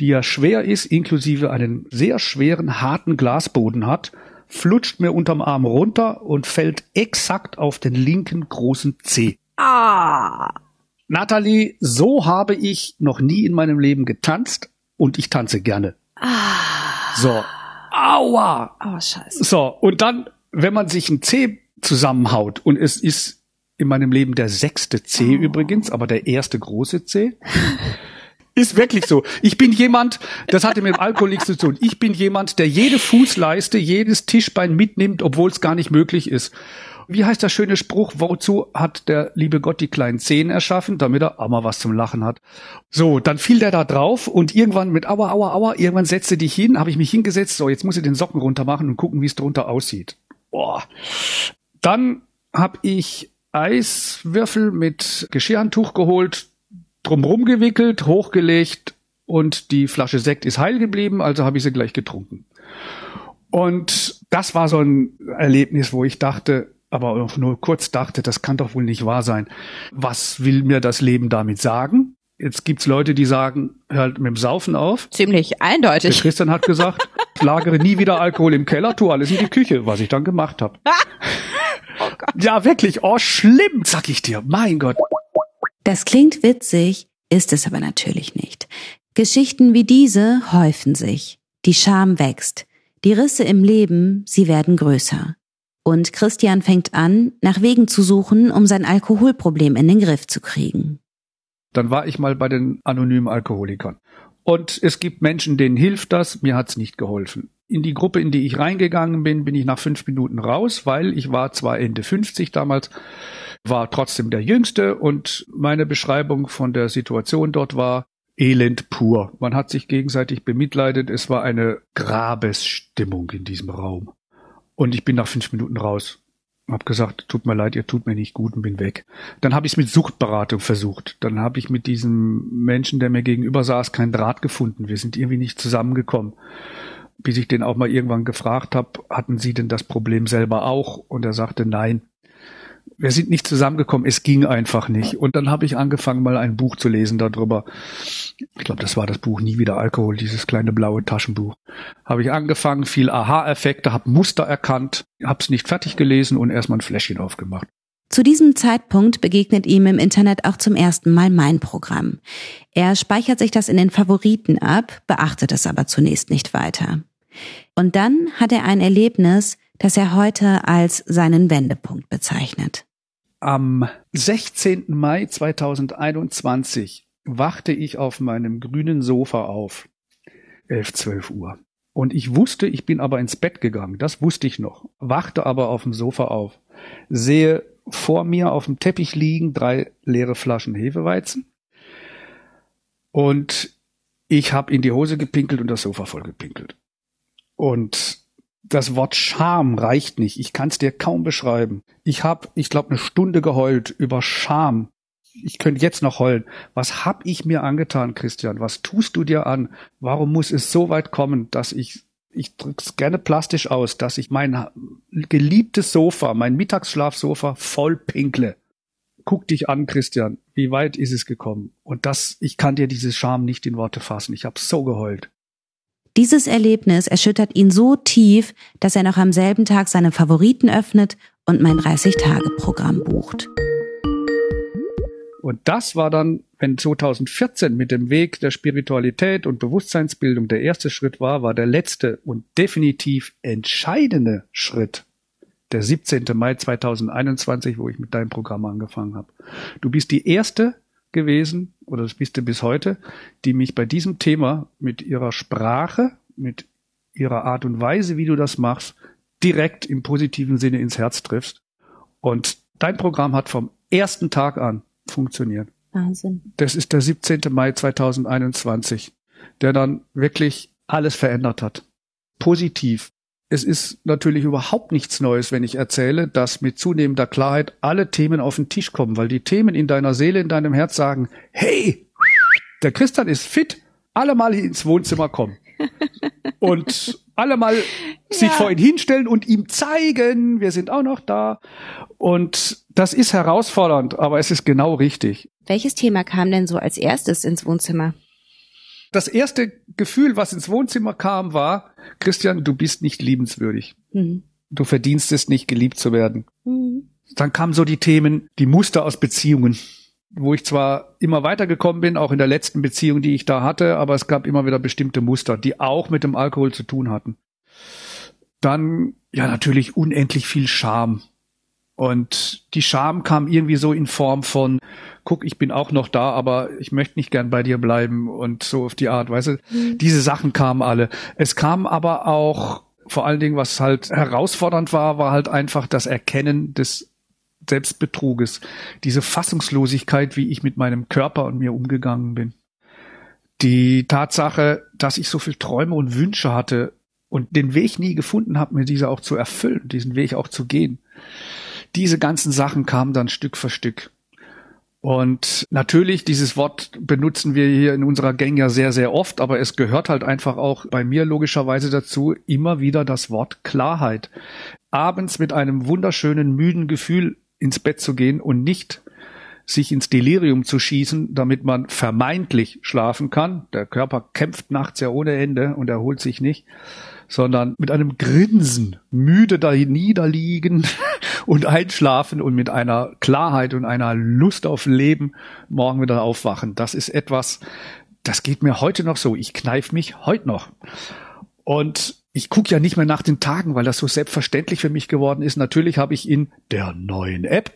die ja schwer ist, inklusive einen sehr schweren, harten Glasboden hat, flutscht mir unterm Arm runter und fällt exakt auf den linken großen Zeh. Ah. Natalie, so habe ich noch nie in meinem Leben getanzt und ich tanze gerne. Ah. So. Aua! Oh, scheiße. So, und dann, wenn man sich ein Zeh zusammenhaut und es ist in meinem Leben der sechste Zeh oh. übrigens, aber der erste große Zeh. Ist wirklich so. Ich bin jemand, das hatte mit dem Alkohol nichts zu tun. Ich bin jemand, der jede Fußleiste, jedes Tischbein mitnimmt, obwohl es gar nicht möglich ist. Wie heißt der schöne Spruch? Wozu hat der liebe Gott die kleinen Zehen erschaffen? Damit er auch mal was zum Lachen hat. So, dann fiel der da drauf und irgendwann mit Aua, Aua, Aua, irgendwann setzte dich hin, habe ich mich hingesetzt. So, jetzt muss ich den Socken runter machen und gucken, wie es drunter aussieht. Boah. Dann habe ich Eiswürfel mit Geschirrhandtuch geholt, drumrum gewickelt, hochgelegt und die Flasche Sekt ist heil geblieben, also habe ich sie gleich getrunken. Und das war so ein Erlebnis, wo ich dachte, aber auch nur kurz dachte, das kann doch wohl nicht wahr sein. Was will mir das Leben damit sagen? Jetzt gibt's Leute, die sagen, halt mit dem Saufen auf. Ziemlich eindeutig. Der Christian hat gesagt, lagere nie wieder Alkohol im Keller, tu alles in die Küche, was ich dann gemacht habe. oh ja, wirklich, oh schlimm, sag ich dir, mein Gott. Das klingt witzig, ist es aber natürlich nicht. Geschichten wie diese häufen sich. Die Scham wächst. Die Risse im Leben, sie werden größer. Und Christian fängt an, nach Wegen zu suchen, um sein Alkoholproblem in den Griff zu kriegen. Dann war ich mal bei den anonymen Alkoholikern. Und es gibt Menschen, denen hilft das, mir hat's nicht geholfen. In die Gruppe, in die ich reingegangen bin, bin ich nach fünf Minuten raus, weil ich war zwar Ende 50 damals, war trotzdem der Jüngste und meine Beschreibung von der Situation dort war Elend pur. Man hat sich gegenseitig bemitleidet. Es war eine Grabesstimmung in diesem Raum. Und ich bin nach fünf Minuten raus. Hab gesagt, tut mir leid, ihr tut mir nicht gut und bin weg. Dann habe ich es mit Suchtberatung versucht. Dann habe ich mit diesem Menschen, der mir gegenüber saß, keinen Draht gefunden. Wir sind irgendwie nicht zusammengekommen. Bis ich den auch mal irgendwann gefragt habe, hatten Sie denn das Problem selber auch? Und er sagte, nein wir sind nicht zusammengekommen, es ging einfach nicht. Und dann habe ich angefangen, mal ein Buch zu lesen darüber. Ich glaube, das war das Buch Nie wieder Alkohol, dieses kleine blaue Taschenbuch. Habe ich angefangen, viel Aha-Effekte, habe Muster erkannt, habe es nicht fertig gelesen und erstmal ein Fläschchen aufgemacht. Zu diesem Zeitpunkt begegnet ihm im Internet auch zum ersten Mal mein Programm. Er speichert sich das in den Favoriten ab, beachtet es aber zunächst nicht weiter. Und dann hat er ein Erlebnis, das er heute als seinen Wendepunkt bezeichnet. Am 16. Mai 2021 wachte ich auf meinem grünen Sofa auf. 11, 12 Uhr. Und ich wusste, ich bin aber ins Bett gegangen. Das wusste ich noch. Wachte aber auf dem Sofa auf. Sehe vor mir auf dem Teppich liegen drei leere Flaschen Hefeweizen. Und ich habe in die Hose gepinkelt und das Sofa voll gepinkelt. Und das Wort Scham reicht nicht. Ich kann es dir kaum beschreiben. Ich habe, ich glaube, eine Stunde geheult über Scham. Ich könnte jetzt noch heulen. Was hab ich mir angetan, Christian? Was tust du dir an? Warum muss es so weit kommen, dass ich ich drück's gerne plastisch aus, dass ich mein geliebtes Sofa, mein Mittagsschlafsofa voll pinkle. Guck dich an, Christian. Wie weit ist es gekommen? Und das, ich kann dir diese Scham nicht in Worte fassen. Ich habe so geheult. Dieses Erlebnis erschüttert ihn so tief, dass er noch am selben Tag seine Favoriten öffnet und mein 30-Tage-Programm bucht. Und das war dann, wenn 2014 mit dem Weg der Spiritualität und Bewusstseinsbildung der erste Schritt war, war der letzte und definitiv entscheidende Schritt der 17. Mai 2021, wo ich mit deinem Programm angefangen habe. Du bist die erste gewesen, oder das bist du bis heute, die mich bei diesem Thema mit ihrer Sprache, mit ihrer Art und Weise, wie du das machst, direkt im positiven Sinne ins Herz triffst. Und dein Programm hat vom ersten Tag an funktioniert. Wahnsinn. Das ist der 17. Mai 2021, der dann wirklich alles verändert hat. Positiv es ist natürlich überhaupt nichts Neues, wenn ich erzähle, dass mit zunehmender Klarheit alle Themen auf den Tisch kommen, weil die Themen in deiner Seele, in deinem Herz sagen, hey, der Christian ist fit, alle mal ins Wohnzimmer kommen. und alle mal sich ja. vor ihn hinstellen und ihm zeigen, wir sind auch noch da. Und das ist herausfordernd, aber es ist genau richtig. Welches Thema kam denn so als erstes ins Wohnzimmer? Das erste Gefühl, was ins Wohnzimmer kam, war, Christian, du bist nicht liebenswürdig. Mhm. Du verdienst es nicht, geliebt zu werden. Mhm. Dann kamen so die Themen, die Muster aus Beziehungen, wo ich zwar immer weitergekommen bin, auch in der letzten Beziehung, die ich da hatte, aber es gab immer wieder bestimmte Muster, die auch mit dem Alkohol zu tun hatten. Dann, ja, natürlich unendlich viel Scham. Und die Scham kam irgendwie so in Form von, guck, ich bin auch noch da, aber ich möchte nicht gern bei dir bleiben und so auf die Art, weißt du. Mhm. Diese Sachen kamen alle. Es kam aber auch vor allen Dingen, was halt herausfordernd war, war halt einfach das Erkennen des Selbstbetruges. Diese Fassungslosigkeit, wie ich mit meinem Körper und mir umgegangen bin. Die Tatsache, dass ich so viel Träume und Wünsche hatte und den Weg nie gefunden habe, mir diese auch zu erfüllen, diesen Weg auch zu gehen. Diese ganzen Sachen kamen dann Stück für Stück. Und natürlich, dieses Wort benutzen wir hier in unserer Gang ja sehr, sehr oft, aber es gehört halt einfach auch bei mir logischerweise dazu, immer wieder das Wort Klarheit. Abends mit einem wunderschönen, müden Gefühl ins Bett zu gehen und nicht sich ins Delirium zu schießen, damit man vermeintlich schlafen kann. Der Körper kämpft nachts ja ohne Ende und erholt sich nicht sondern mit einem Grinsen müde da niederliegen und einschlafen und mit einer Klarheit und einer Lust auf Leben morgen wieder aufwachen. Das ist etwas, das geht mir heute noch so. Ich kneif mich heute noch. Und ich gucke ja nicht mehr nach den Tagen, weil das so selbstverständlich für mich geworden ist. Natürlich habe ich in der neuen App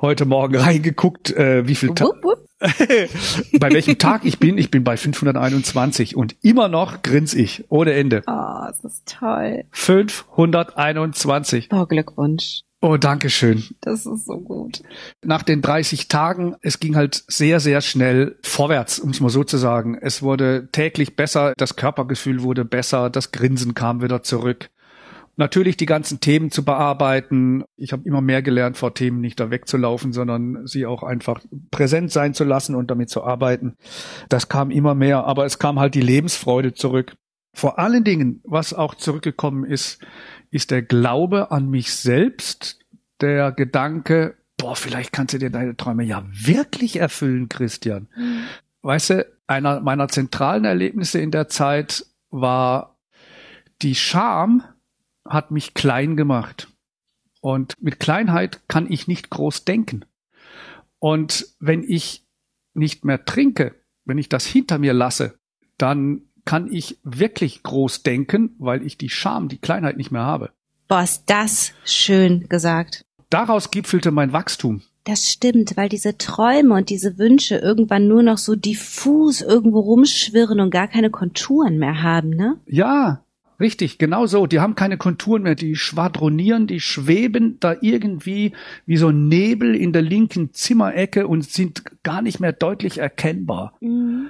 heute Morgen reingeguckt, äh, wie viel Tage. Bei welchem Tag ich bin. Ich bin bei 521 und immer noch grins ich ohne Ende. Oh, das ist toll. 521. Oh, Glückwunsch. Oh, danke schön. Das ist so gut. Nach den 30 Tagen, es ging halt sehr, sehr schnell vorwärts, um es mal so zu sagen. Es wurde täglich besser, das Körpergefühl wurde besser, das Grinsen kam wieder zurück. Natürlich die ganzen Themen zu bearbeiten. Ich habe immer mehr gelernt, vor Themen nicht da wegzulaufen, sondern sie auch einfach präsent sein zu lassen und damit zu arbeiten. Das kam immer mehr, aber es kam halt die Lebensfreude zurück. Vor allen Dingen, was auch zurückgekommen ist, ist der Glaube an mich selbst, der Gedanke, boah, vielleicht kannst du dir deine Träume ja wirklich erfüllen, Christian. Weißt du, einer meiner zentralen Erlebnisse in der Zeit war die Scham hat mich klein gemacht. Und mit Kleinheit kann ich nicht groß denken. Und wenn ich nicht mehr trinke, wenn ich das hinter mir lasse, dann kann ich wirklich groß denken, weil ich die Scham, die Kleinheit nicht mehr habe. Boah, ist das schön gesagt. Daraus gipfelte mein Wachstum. Das stimmt, weil diese Träume und diese Wünsche irgendwann nur noch so diffus irgendwo rumschwirren und gar keine Konturen mehr haben, ne? Ja, richtig, genau so. Die haben keine Konturen mehr, die schwadronieren, die schweben da irgendwie wie so ein Nebel in der linken Zimmerecke und sind gar nicht mehr deutlich erkennbar. Mhm.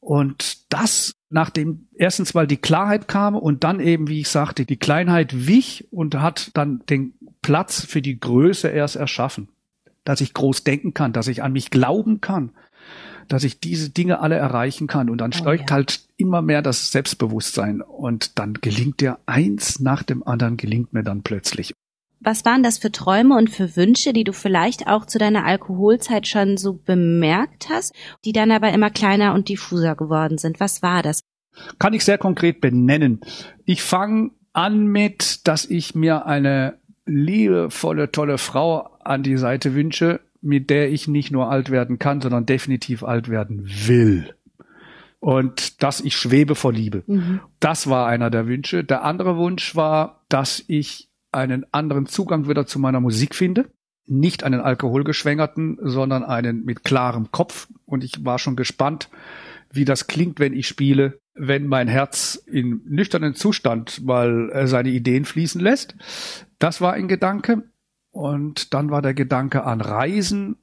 Und das, nachdem erstens mal die Klarheit kam und dann eben, wie ich sagte, die Kleinheit wich und hat dann den Platz für die Größe erst erschaffen. Dass ich groß denken kann, dass ich an mich glauben kann, dass ich diese Dinge alle erreichen kann. Und dann oh, steigt ja. halt immer mehr das Selbstbewusstsein. Und dann gelingt dir eins nach dem anderen, gelingt mir dann plötzlich. Was waren das für Träume und für Wünsche, die du vielleicht auch zu deiner Alkoholzeit schon so bemerkt hast, die dann aber immer kleiner und diffuser geworden sind? Was war das? Kann ich sehr konkret benennen. Ich fange an mit, dass ich mir eine liebevolle, tolle Frau an die Seite wünsche, mit der ich nicht nur alt werden kann, sondern definitiv alt werden will. Und dass ich schwebe vor Liebe. Mhm. Das war einer der Wünsche. Der andere Wunsch war, dass ich einen anderen Zugang wieder zu meiner Musik finde. Nicht einen alkoholgeschwängerten, sondern einen mit klarem Kopf. Und ich war schon gespannt, wie das klingt, wenn ich spiele, wenn mein Herz in nüchternen Zustand mal äh, seine Ideen fließen lässt. Das war ein Gedanke. Und dann war der Gedanke an Reisen.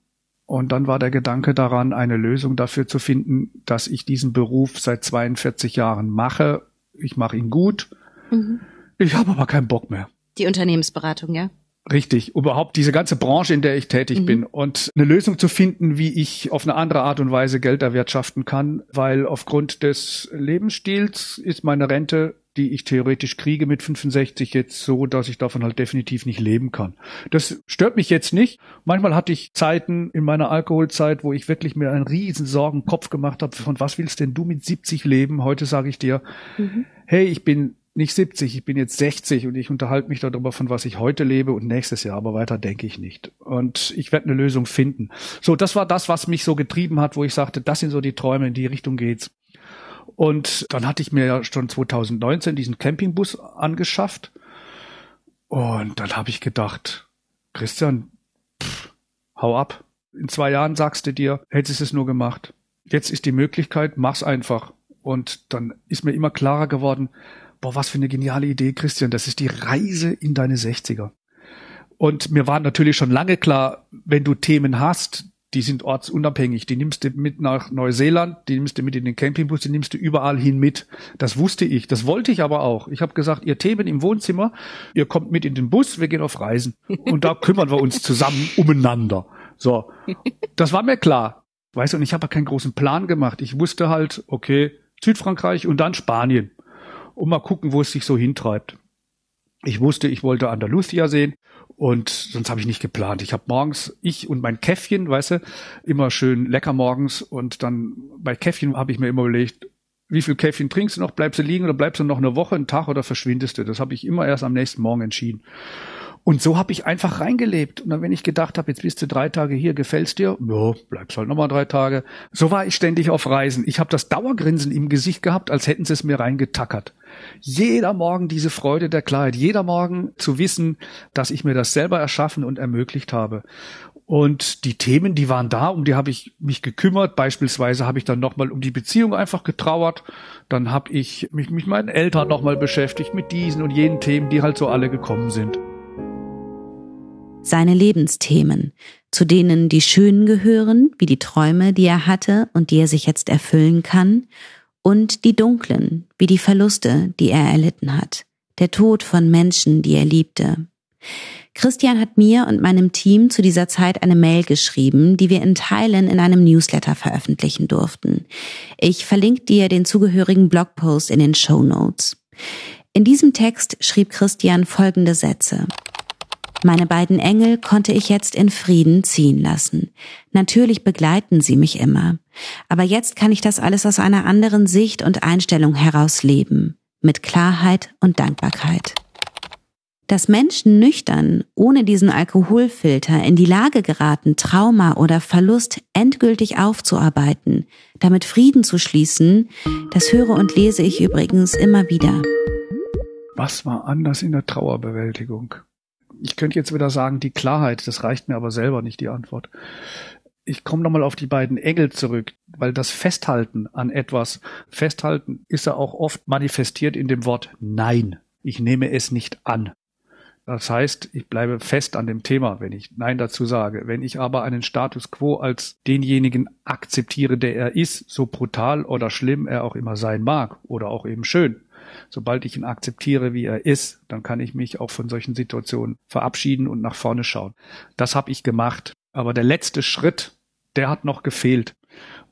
Und dann war der Gedanke daran, eine Lösung dafür zu finden, dass ich diesen Beruf seit 42 Jahren mache. Ich mache ihn gut. Mhm. Ich habe aber keinen Bock mehr. Die Unternehmensberatung, ja? Richtig, überhaupt diese ganze Branche, in der ich tätig mhm. bin und eine Lösung zu finden, wie ich auf eine andere Art und Weise Geld erwirtschaften kann, weil aufgrund des Lebensstils ist meine Rente, die ich theoretisch kriege mit 65 jetzt so, dass ich davon halt definitiv nicht leben kann. Das stört mich jetzt nicht. Manchmal hatte ich Zeiten in meiner Alkoholzeit, wo ich wirklich mir einen riesen Sorgenkopf gemacht habe, von was willst denn du mit 70 leben? Heute sage ich dir, mhm. hey, ich bin nicht 70, ich bin jetzt 60 und ich unterhalte mich darüber, von was ich heute lebe und nächstes Jahr, aber weiter denke ich nicht. Und ich werde eine Lösung finden. So, das war das, was mich so getrieben hat, wo ich sagte, das sind so die Träume, in die Richtung geht's. Und dann hatte ich mir ja schon 2019 diesen Campingbus angeschafft. Und dann habe ich gedacht, Christian, pff, hau ab. In zwei Jahren sagst du dir, hättest es nur gemacht. Jetzt ist die Möglichkeit, mach's einfach. Und dann ist mir immer klarer geworden, boah, was für eine geniale Idee, Christian, das ist die Reise in deine 60er. Und mir war natürlich schon lange klar, wenn du Themen hast, die sind ortsunabhängig, die nimmst du mit nach Neuseeland, die nimmst du mit in den Campingbus, die nimmst du überall hin mit. Das wusste ich, das wollte ich aber auch. Ich habe gesagt, ihr Themen im Wohnzimmer, ihr kommt mit in den Bus, wir gehen auf Reisen und da kümmern wir uns zusammen umeinander. So, das war mir klar. Weißt du, und ich habe keinen großen Plan gemacht. Ich wusste halt, okay, Südfrankreich und dann Spanien und mal gucken, wo es sich so hintreibt. Ich wusste, ich wollte Andalusia sehen und sonst habe ich nicht geplant. Ich habe morgens, ich und mein Käffchen, weißt du, immer schön lecker morgens und dann bei Käffchen habe ich mir immer überlegt, wie viel Käffchen trinkst du noch? Bleibst du liegen oder bleibst du noch eine Woche, einen Tag oder verschwindest du? Das habe ich immer erst am nächsten Morgen entschieden. Und so habe ich einfach reingelebt. Und dann, wenn ich gedacht habe, jetzt bist du drei Tage hier, gefällt's dir? Ja, bleibst halt nochmal drei Tage. So war ich ständig auf Reisen. Ich habe das Dauergrinsen im Gesicht gehabt, als hätten sie es mir reingetackert. Jeder Morgen diese Freude der Klarheit, jeder Morgen zu wissen, dass ich mir das selber erschaffen und ermöglicht habe. Und die Themen, die waren da, um die habe ich mich gekümmert. Beispielsweise habe ich dann nochmal um die Beziehung einfach getrauert. Dann habe ich mich mit meinen Eltern nochmal beschäftigt, mit diesen und jenen Themen, die halt so alle gekommen sind seine Lebensthemen, zu denen die schönen gehören, wie die Träume, die er hatte und die er sich jetzt erfüllen kann, und die dunklen, wie die Verluste, die er erlitten hat, der Tod von Menschen, die er liebte. Christian hat mir und meinem Team zu dieser Zeit eine Mail geschrieben, die wir in Teilen in einem Newsletter veröffentlichen durften. Ich verlinke dir den zugehörigen Blogpost in den Show Notes. In diesem Text schrieb Christian folgende Sätze. Meine beiden Engel konnte ich jetzt in Frieden ziehen lassen. Natürlich begleiten sie mich immer. Aber jetzt kann ich das alles aus einer anderen Sicht und Einstellung heraus leben. Mit Klarheit und Dankbarkeit. Dass Menschen nüchtern, ohne diesen Alkoholfilter, in die Lage geraten, Trauma oder Verlust endgültig aufzuarbeiten, damit Frieden zu schließen, das höre und lese ich übrigens immer wieder. Was war anders in der Trauerbewältigung? Ich könnte jetzt wieder sagen, die Klarheit, das reicht mir aber selber nicht, die Antwort. ich komme nochmal auf die beiden Engel zurück, weil das Festhalten an etwas, Festhalten ist ja auch oft manifestiert in dem Wort Nein. Ich nehme es nicht an. Das heißt, ich bleibe fest an dem Thema, wenn ich Nein dazu sage. Wenn ich aber einen Status quo als denjenigen akzeptiere, der er ist, so brutal oder schlimm er auch immer sein mag oder auch eben schön, sobald ich ihn akzeptiere, wie er ist, dann kann ich mich auch von solchen Situationen verabschieden und nach vorne schauen. Das habe ich gemacht. Aber der letzte Schritt, der hat noch gefehlt.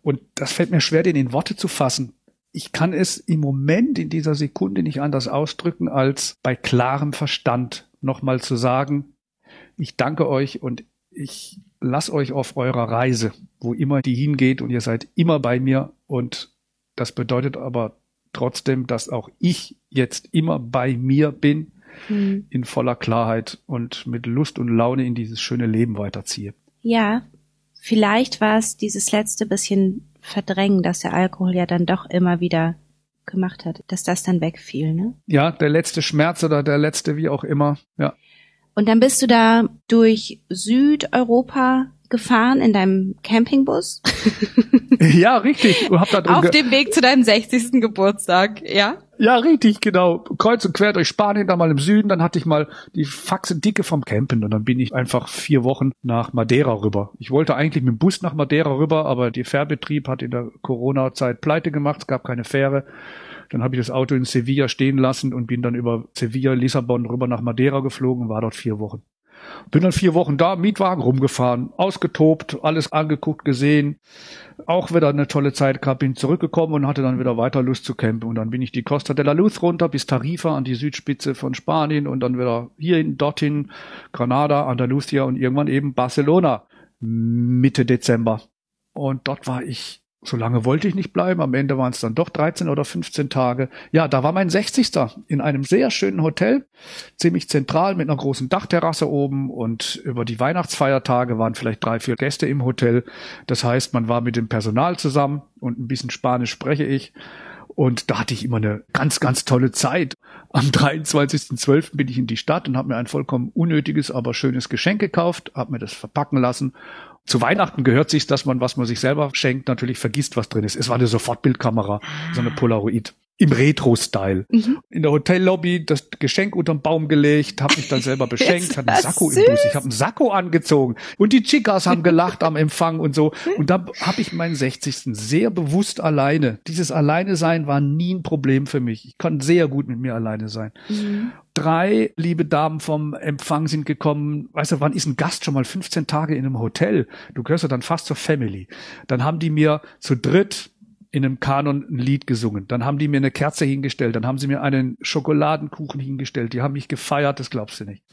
Und das fällt mir schwer, den in Worte zu fassen. Ich kann es im Moment in dieser Sekunde nicht anders ausdrücken, als bei klarem Verstand nochmal zu sagen, ich danke euch und ich lasse euch auf eurer Reise, wo immer die hingeht und ihr seid immer bei mir und das bedeutet aber trotzdem, dass auch ich jetzt immer bei mir bin, hm. in voller Klarheit und mit Lust und Laune in dieses schöne Leben weiterziehe. Ja, vielleicht war es dieses letzte bisschen Verdrängen, dass der Alkohol ja dann doch immer wieder gemacht hat, dass das dann wegfiel, ne? Ja, der letzte Schmerz oder der letzte, wie auch immer, ja. Und dann bist du da durch Südeuropa gefahren in deinem Campingbus? ja, richtig. Hab da Auf dem Weg zu deinem 60. Geburtstag, ja? Ja, richtig, genau. Kreuz und quer durch Spanien, dann mal im Süden, dann hatte ich mal die Faxe dicke vom Campen und dann bin ich einfach vier Wochen nach Madeira rüber. Ich wollte eigentlich mit dem Bus nach Madeira rüber, aber der Fährbetrieb hat in der Corona-Zeit pleite gemacht, es gab keine Fähre. Dann habe ich das Auto in Sevilla stehen lassen und bin dann über Sevilla, Lissabon rüber nach Madeira geflogen, war dort vier Wochen. Bin dann vier Wochen da, Mietwagen rumgefahren, ausgetobt, alles angeguckt, gesehen. Auch wieder eine tolle Zeit gehabt, bin zurückgekommen und hatte dann wieder weiter Lust zu campen. Und dann bin ich die Costa de la Luz runter bis Tarifa an die Südspitze von Spanien und dann wieder hierhin, dorthin, Granada, Andalusia und irgendwann eben Barcelona Mitte Dezember. Und dort war ich so lange wollte ich nicht bleiben. Am Ende waren es dann doch 13 oder 15 Tage. Ja, da war mein 60. in einem sehr schönen Hotel, ziemlich zentral mit einer großen Dachterrasse oben und über die Weihnachtsfeiertage waren vielleicht drei, vier Gäste im Hotel. Das heißt, man war mit dem Personal zusammen und ein bisschen Spanisch spreche ich. Und da hatte ich immer eine ganz, ganz tolle Zeit. Am 23.12. bin ich in die Stadt und habe mir ein vollkommen unnötiges, aber schönes Geschenk gekauft, habe mir das verpacken lassen zu Weihnachten gehört sich, dass man, was man sich selber schenkt, natürlich vergisst, was drin ist. Es war eine Sofortbildkamera, so eine Polaroid im Retro-Style. Mhm. In der Hotellobby das Geschenk unterm Baum gelegt, habe mich dann selber beschenkt, hatte einen Sakko süß. im Bus. Ich habe einen Sakko angezogen und die Chicas haben gelacht am Empfang und so. Und da habe ich meinen 60. sehr bewusst alleine. Dieses Alleine sein war nie ein Problem für mich. Ich konnte sehr gut mit mir alleine sein. Mhm. Drei liebe Damen vom Empfang sind gekommen. Weißt du, wann ist ein Gast schon mal 15 Tage in einem Hotel? Du gehörst ja dann fast zur Family. Dann haben die mir zu dritt in einem Kanon ein Lied gesungen. Dann haben die mir eine Kerze hingestellt, dann haben sie mir einen Schokoladenkuchen hingestellt. Die haben mich gefeiert, das glaubst du nicht.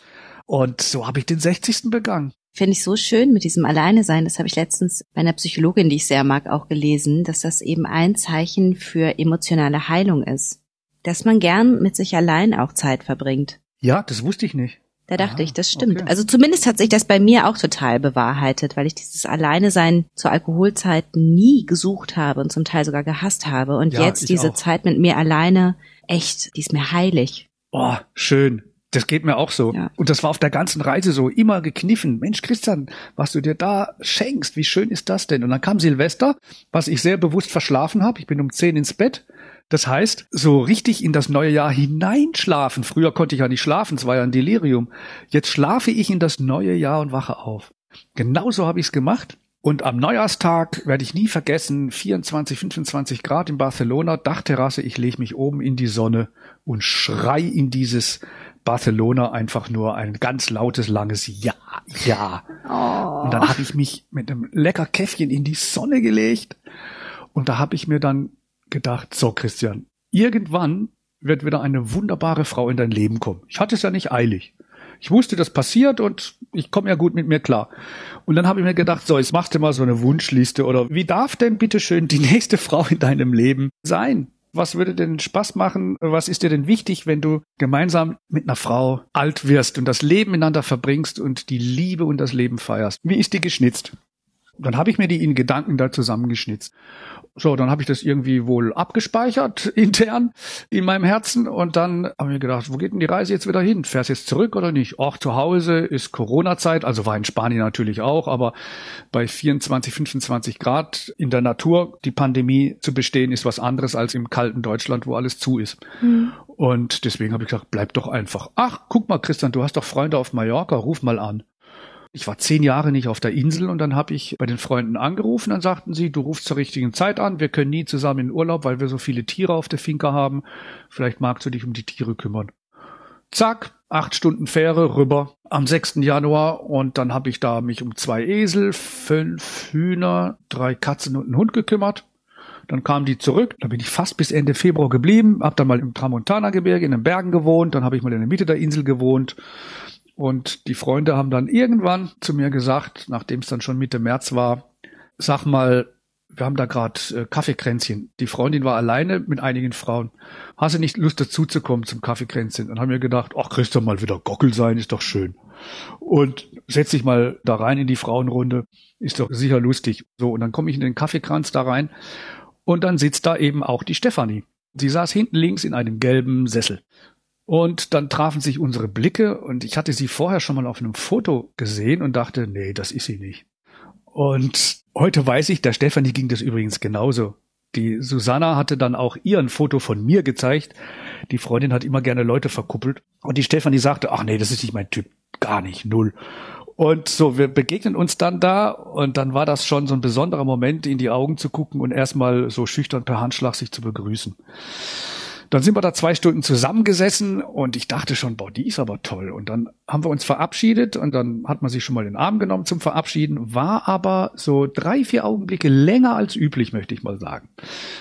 Und so habe ich den 60. begangen. Finde ich so schön mit diesem Alleine sein. Das habe ich letztens bei einer Psychologin, die ich sehr mag, auch gelesen, dass das eben ein Zeichen für emotionale Heilung ist. Dass man gern mit sich allein auch Zeit verbringt. Ja, das wusste ich nicht. Da dachte Aha, ich, das stimmt. Okay. Also zumindest hat sich das bei mir auch total bewahrheitet, weil ich dieses Alleine-Sein zur Alkoholzeit nie gesucht habe und zum Teil sogar gehasst habe. Und ja, jetzt diese auch. Zeit mit mir alleine, echt, die ist mir heilig. Oh, schön. Das geht mir auch so. Ja. Und das war auf der ganzen Reise so immer gekniffen. Mensch, Christian, was du dir da schenkst, wie schön ist das denn? Und dann kam Silvester, was ich sehr bewusst verschlafen habe. Ich bin um zehn ins Bett das heißt, so richtig in das neue Jahr hineinschlafen. Früher konnte ich ja nicht schlafen, es war ja ein Delirium. Jetzt schlafe ich in das neue Jahr und wache auf. Genauso habe ich es gemacht. Und am Neujahrstag werde ich nie vergessen, 24, 25 Grad in Barcelona, Dachterrasse, ich lege mich oben in die Sonne und schrei in dieses Barcelona einfach nur ein ganz lautes, langes Ja, ja. Oh. Und dann habe ich mich mit einem lecker Käffchen in die Sonne gelegt und da habe ich mir dann gedacht, so Christian, irgendwann wird wieder eine wunderbare Frau in dein Leben kommen. Ich hatte es ja nicht eilig. Ich wusste, das passiert und ich komme ja gut mit mir klar. Und dann habe ich mir gedacht, so, jetzt machst du mal so eine Wunschliste oder wie darf denn bitteschön die nächste Frau in deinem Leben sein? Was würde denn Spaß machen? Was ist dir denn wichtig, wenn du gemeinsam mit einer Frau alt wirst und das Leben miteinander verbringst und die Liebe und das Leben feierst? Wie ist die geschnitzt? Dann habe ich mir die in Gedanken da zusammengeschnitzt. So, dann habe ich das irgendwie wohl abgespeichert intern in meinem Herzen und dann habe ich mir gedacht, wo geht denn die Reise jetzt wieder hin? Fährst jetzt zurück oder nicht? Auch zu Hause ist Corona-Zeit, also war in Spanien natürlich auch, aber bei 24, 25 Grad in der Natur die Pandemie zu bestehen ist was anderes als im kalten Deutschland, wo alles zu ist. Mhm. Und deswegen habe ich gesagt, bleib doch einfach. Ach, guck mal, Christian, du hast doch Freunde auf Mallorca, ruf mal an. Ich war zehn Jahre nicht auf der Insel und dann habe ich bei den Freunden angerufen. Dann sagten sie, du rufst zur richtigen Zeit an. Wir können nie zusammen in Urlaub, weil wir so viele Tiere auf der Finca haben. Vielleicht magst du dich um die Tiere kümmern. Zack, acht Stunden Fähre rüber am 6. Januar und dann habe ich da mich um zwei Esel, fünf Hühner, drei Katzen und einen Hund gekümmert. Dann kamen die zurück, da bin ich fast bis Ende Februar geblieben, hab dann mal im Tramontana-Gebirge in den Bergen gewohnt, dann habe ich mal in der Mitte der Insel gewohnt und die Freunde haben dann irgendwann zu mir gesagt, nachdem es dann schon Mitte März war, sag mal, wir haben da gerade äh, Kaffeekränzchen. Die Freundin war alleine mit einigen Frauen. Hast du nicht Lust dazu zu kommen zum Kaffeekränzchen? Und haben mir gedacht, ach, kriegst du mal wieder Gockel sein, ist doch schön. Und setz dich mal da rein in die Frauenrunde, ist doch sicher lustig. So, und dann komme ich in den Kaffeekranz da rein und dann sitzt da eben auch die Stefanie. Sie saß hinten links in einem gelben Sessel. Und dann trafen sich unsere Blicke und ich hatte sie vorher schon mal auf einem Foto gesehen und dachte, nee, das ist sie nicht. Und heute weiß ich, der Stefanie ging das übrigens genauso. Die Susanna hatte dann auch ihr ein Foto von mir gezeigt. Die Freundin hat immer gerne Leute verkuppelt. Und die Stefanie sagte, ach nee, das ist nicht mein Typ. Gar nicht, null. Und so, wir begegnen uns dann da und dann war das schon so ein besonderer Moment, in die Augen zu gucken und erstmal so schüchtern per Handschlag sich zu begrüßen. Dann sind wir da zwei Stunden zusammengesessen und ich dachte schon, boah, die ist aber toll. Und dann haben wir uns verabschiedet und dann hat man sich schon mal den Arm genommen zum Verabschieden, war aber so drei, vier Augenblicke länger als üblich, möchte ich mal sagen.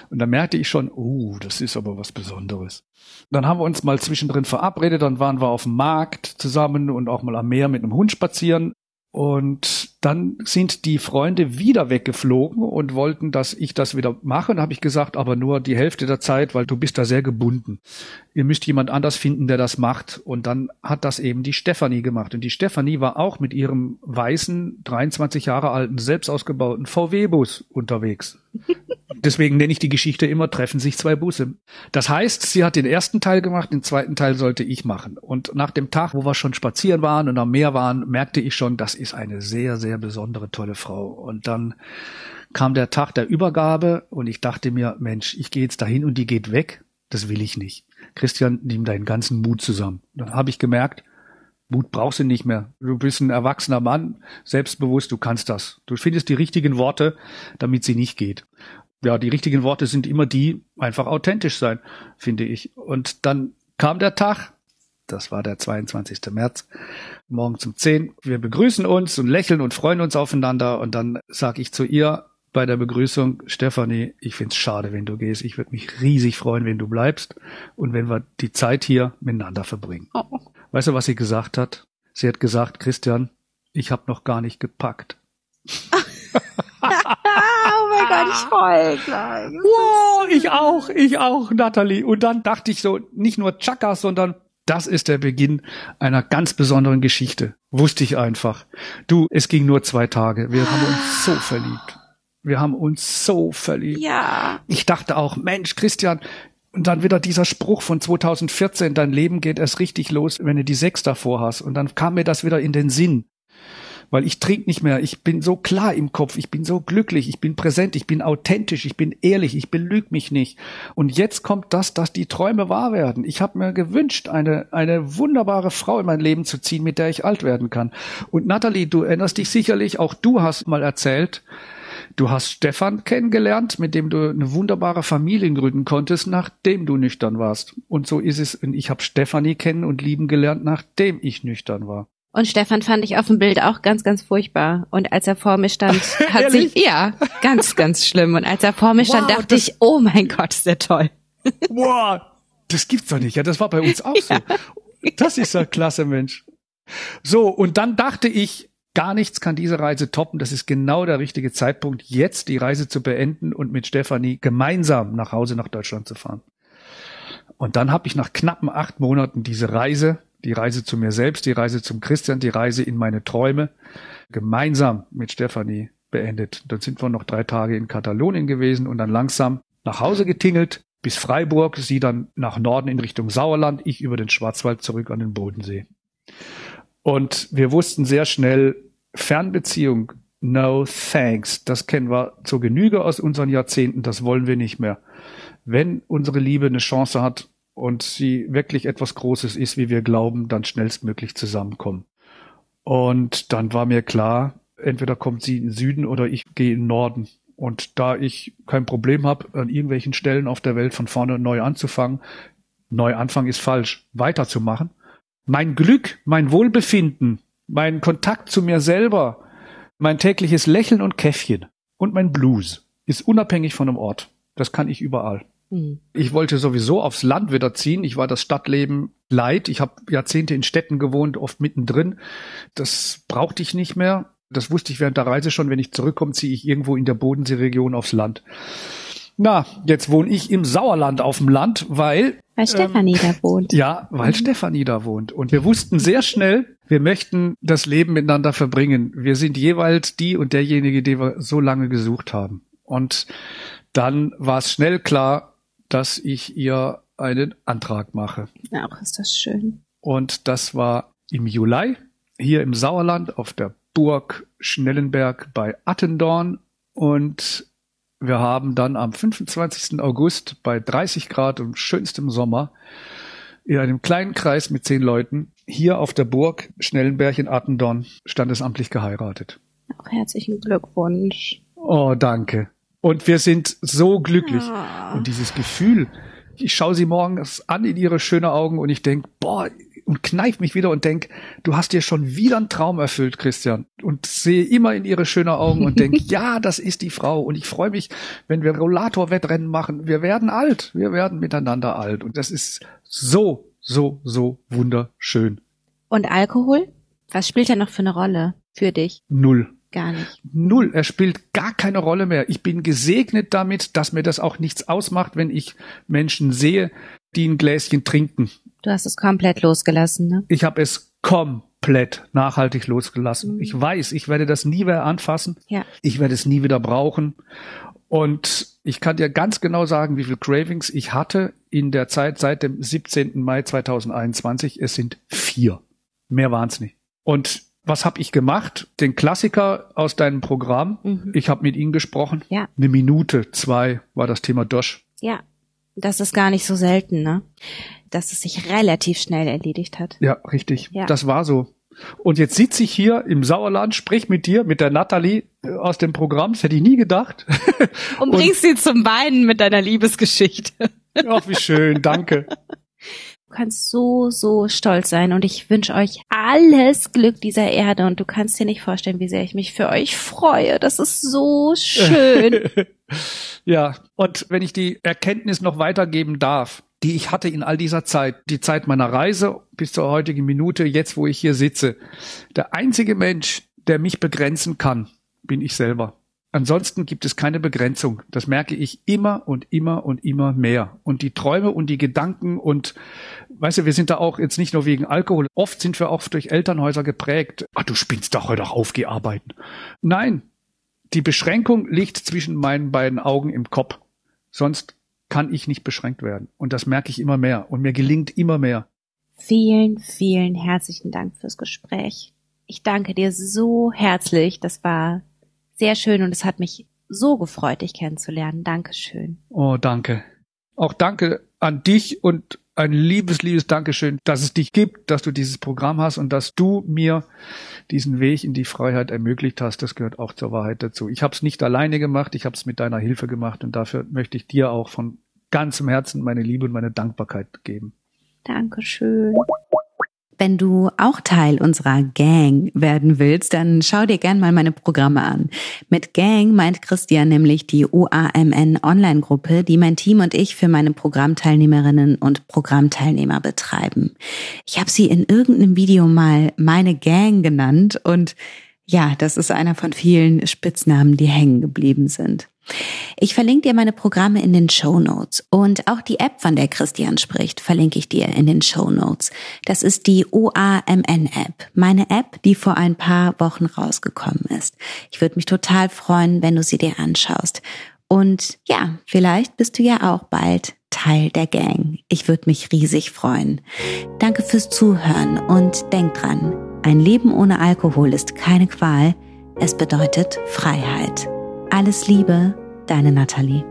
Und da merkte ich schon, uh, das ist aber was Besonderes. Dann haben wir uns mal zwischendrin verabredet, dann waren wir auf dem Markt zusammen und auch mal am Meer mit einem Hund spazieren. Und dann sind die Freunde wieder weggeflogen und wollten, dass ich das wieder mache. Und habe ich gesagt, aber nur die Hälfte der Zeit, weil du bist da sehr gebunden. Ihr müsst jemand anders finden, der das macht. Und dann hat das eben die Stefanie gemacht. Und die Stefanie war auch mit ihrem weißen, 23 Jahre alten, selbst ausgebauten VW-Bus unterwegs. Deswegen nenne ich die Geschichte immer treffen sich zwei Busse. Das heißt, sie hat den ersten Teil gemacht, den zweiten Teil sollte ich machen. Und nach dem Tag, wo wir schon spazieren waren und am Meer waren, merkte ich schon, das ist eine sehr, sehr besondere, tolle Frau. Und dann kam der Tag der Übergabe und ich dachte mir, Mensch, ich gehe jetzt dahin und die geht weg. Das will ich nicht. Christian, nimm deinen ganzen Mut zusammen. Dann habe ich gemerkt, Mut brauchst du nicht mehr. Du bist ein erwachsener Mann, selbstbewusst, du kannst das. Du findest die richtigen Worte, damit sie nicht geht ja, die richtigen Worte sind immer die, einfach authentisch sein, finde ich. Und dann kam der Tag, das war der 22. März, morgen um 10. Wir begrüßen uns und lächeln und freuen uns aufeinander. Und dann sage ich zu ihr bei der Begrüßung, Stefanie, ich find's schade, wenn du gehst. Ich würde mich riesig freuen, wenn du bleibst und wenn wir die Zeit hier miteinander verbringen. Oh. Weißt du, was sie gesagt hat? Sie hat gesagt, Christian, ich habe noch gar nicht gepackt. oh mein Gott, ich heul gleich. Wow, ich auch, ich auch, Natalie. Und dann dachte ich so, nicht nur Chaka, sondern das ist der Beginn einer ganz besonderen Geschichte. Wusste ich einfach. Du, es ging nur zwei Tage. Wir haben uns so verliebt. Wir haben uns so verliebt. Ja. Ich dachte auch, Mensch, Christian, und dann wieder dieser Spruch von 2014, dein Leben geht erst richtig los, wenn du die sechs davor hast. Und dann kam mir das wieder in den Sinn weil ich trinke nicht mehr. Ich bin so klar im Kopf, ich bin so glücklich, ich bin präsent, ich bin authentisch, ich bin ehrlich, ich belüge mich nicht. Und jetzt kommt das, dass die Träume wahr werden. Ich habe mir gewünscht, eine, eine wunderbare Frau in mein Leben zu ziehen, mit der ich alt werden kann. Und Natalie, du erinnerst dich sicherlich, auch du hast mal erzählt, Du hast Stefan kennengelernt, mit dem du eine wunderbare Familie gründen konntest, nachdem du nüchtern warst. Und so ist es. Und ich habe Stefanie kennen und lieben gelernt, nachdem ich nüchtern war. Und Stefan fand ich auf dem Bild auch ganz, ganz furchtbar. Und als er vor mir stand, hat sich, ja, ganz, ganz schlimm. Und als er vor mir stand, wow, dachte ich, oh mein Gott, ist der toll. Wow, das gibt's doch nicht. Ja, das war bei uns auch so. Das ist ja klasse, Mensch. So, und dann dachte ich, gar nichts kann diese Reise toppen. Das ist genau der richtige Zeitpunkt, jetzt die Reise zu beenden und mit Stefanie gemeinsam nach Hause nach Deutschland zu fahren. Und dann habe ich nach knappen acht Monaten diese Reise die Reise zu mir selbst, die Reise zum Christian, die Reise in meine Träume, gemeinsam mit Stefanie beendet. Dann sind wir noch drei Tage in Katalonien gewesen und dann langsam nach Hause getingelt bis Freiburg, sie dann nach Norden in Richtung Sauerland, ich über den Schwarzwald zurück an den Bodensee. Und wir wussten sehr schnell, Fernbeziehung, no thanks, das kennen wir zur Genüge aus unseren Jahrzehnten, das wollen wir nicht mehr. Wenn unsere Liebe eine Chance hat und sie wirklich etwas Großes ist, wie wir glauben, dann schnellstmöglich zusammenkommen. Und dann war mir klar, entweder kommt sie in den Süden oder ich gehe in den Norden. Und da ich kein Problem habe, an irgendwelchen Stellen auf der Welt von vorne neu anzufangen, neu anfangen ist falsch, weiterzumachen. Mein Glück, mein Wohlbefinden, mein Kontakt zu mir selber, mein tägliches Lächeln und Käffchen und mein Blues ist unabhängig von einem Ort. Das kann ich überall. Mhm. Ich wollte sowieso aufs Land wieder ziehen. Ich war das Stadtleben leid. Ich habe Jahrzehnte in Städten gewohnt, oft mittendrin. Das brauchte ich nicht mehr. Das wusste ich während der Reise schon. Wenn ich zurückkomme, ziehe ich irgendwo in der Bodenseeregion aufs Land. Na, jetzt wohne ich im Sauerland auf dem Land, weil. Weil Stefanie ähm, da wohnt. Ja, weil mhm. Stefanie da wohnt. Und wir wussten sehr schnell, wir möchten das Leben miteinander verbringen. Wir sind jeweils die und derjenige, den wir so lange gesucht haben. Und dann war es schnell klar, dass ich ihr einen Antrag mache. Ach, ist das schön. Und das war im Juli hier im Sauerland auf der Burg Schnellenberg bei Attendorn und wir haben dann am 25. August bei 30 Grad und schönstem Sommer in einem kleinen Kreis mit zehn Leuten hier auf der Burg Schnellenberg in Attendorn standesamtlich geheiratet. Auch herzlichen Glückwunsch. Oh, danke. Und wir sind so glücklich. Ah. Und dieses Gefühl, ich schaue sie morgens an in ihre schönen Augen und ich denke, boah, und kneif mich wieder und denk, du hast dir schon wieder einen Traum erfüllt, Christian. Und sehe immer in ihre schönen Augen und denk, ja, das ist die Frau. Und ich freue mich, wenn wir Rollatorwettrennen machen. Wir werden alt. Wir werden miteinander alt. Und das ist so, so, so wunderschön. Und Alkohol? Was spielt er noch für eine Rolle für dich? Null. Gar nicht. Null. Er spielt gar keine Rolle mehr. Ich bin gesegnet damit, dass mir das auch nichts ausmacht, wenn ich Menschen sehe, die ein Gläschen trinken Du hast es komplett losgelassen, ne? Ich habe es komplett nachhaltig losgelassen. Mhm. Ich weiß, ich werde das nie mehr anfassen. Ja. Ich werde es nie wieder brauchen. Und ich kann dir ganz genau sagen, wie viel Cravings ich hatte in der Zeit seit dem 17. Mai 2021. Es sind vier. Mehr waren es nicht. Und was habe ich gemacht? Den Klassiker aus deinem Programm. Mhm. Ich habe mit ihm gesprochen. Ja. Eine Minute, zwei war das Thema Dosch. Ja, das ist gar nicht so selten, ne? dass es sich relativ schnell erledigt hat. Ja, richtig. Ja. Das war so. Und jetzt sitze ich hier im Sauerland, sprich mit dir, mit der Natalie äh, aus dem Programm, das hätte ich nie gedacht. Und bringst sie zum Weinen mit deiner Liebesgeschichte. Ach, wie schön, danke. Du kannst so, so stolz sein und ich wünsche euch alles Glück dieser Erde und du kannst dir nicht vorstellen, wie sehr ich mich für euch freue. Das ist so schön. ja, und wenn ich die Erkenntnis noch weitergeben darf, die ich hatte in all dieser Zeit, die Zeit meiner Reise bis zur heutigen Minute, jetzt wo ich hier sitze. Der einzige Mensch, der mich begrenzen kann, bin ich selber. Ansonsten gibt es keine Begrenzung. Das merke ich immer und immer und immer mehr. Und die Träume und die Gedanken und, weißt du, wir sind da auch jetzt nicht nur wegen Alkohol. Oft sind wir auch durch Elternhäuser geprägt. Ah, du spinnst doch heute auch aufgearbeitet. Nein. Die Beschränkung liegt zwischen meinen beiden Augen im Kopf. Sonst kann ich nicht beschränkt werden. Und das merke ich immer mehr. Und mir gelingt immer mehr. Vielen, vielen herzlichen Dank fürs Gespräch. Ich danke dir so herzlich. Das war sehr schön und es hat mich so gefreut, dich kennenzulernen. Dankeschön. Oh, danke. Auch danke an dich und ein liebes, liebes Dankeschön, dass es dich gibt, dass du dieses Programm hast und dass du mir diesen Weg in die Freiheit ermöglicht hast. Das gehört auch zur Wahrheit dazu. Ich habe es nicht alleine gemacht, ich habe es mit deiner Hilfe gemacht und dafür möchte ich dir auch von ganzem Herzen meine Liebe und meine Dankbarkeit geben. Dankeschön. Wenn du auch Teil unserer Gang werden willst, dann schau dir gern mal meine Programme an. Mit Gang meint Christian nämlich die UAMN Online-Gruppe, die mein Team und ich für meine Programmteilnehmerinnen und Programmteilnehmer betreiben. Ich habe sie in irgendeinem Video mal meine Gang genannt und Ja, das ist einer von vielen Spitznamen, die hängen geblieben sind. Ich verlinke dir meine Programme in den Show Notes und auch die App, von der Christian spricht, verlinke ich dir in den Show Notes. Das ist die OAMN App, meine App, die vor ein paar Wochen rausgekommen ist. Ich würde mich total freuen, wenn du sie dir anschaust. Und ja, vielleicht bist du ja auch bald Teil der Gang. Ich würde mich riesig freuen. Danke fürs Zuhören und denk dran, ein Leben ohne Alkohol ist keine Qual, es bedeutet Freiheit. Alles Liebe, deine Nathalie.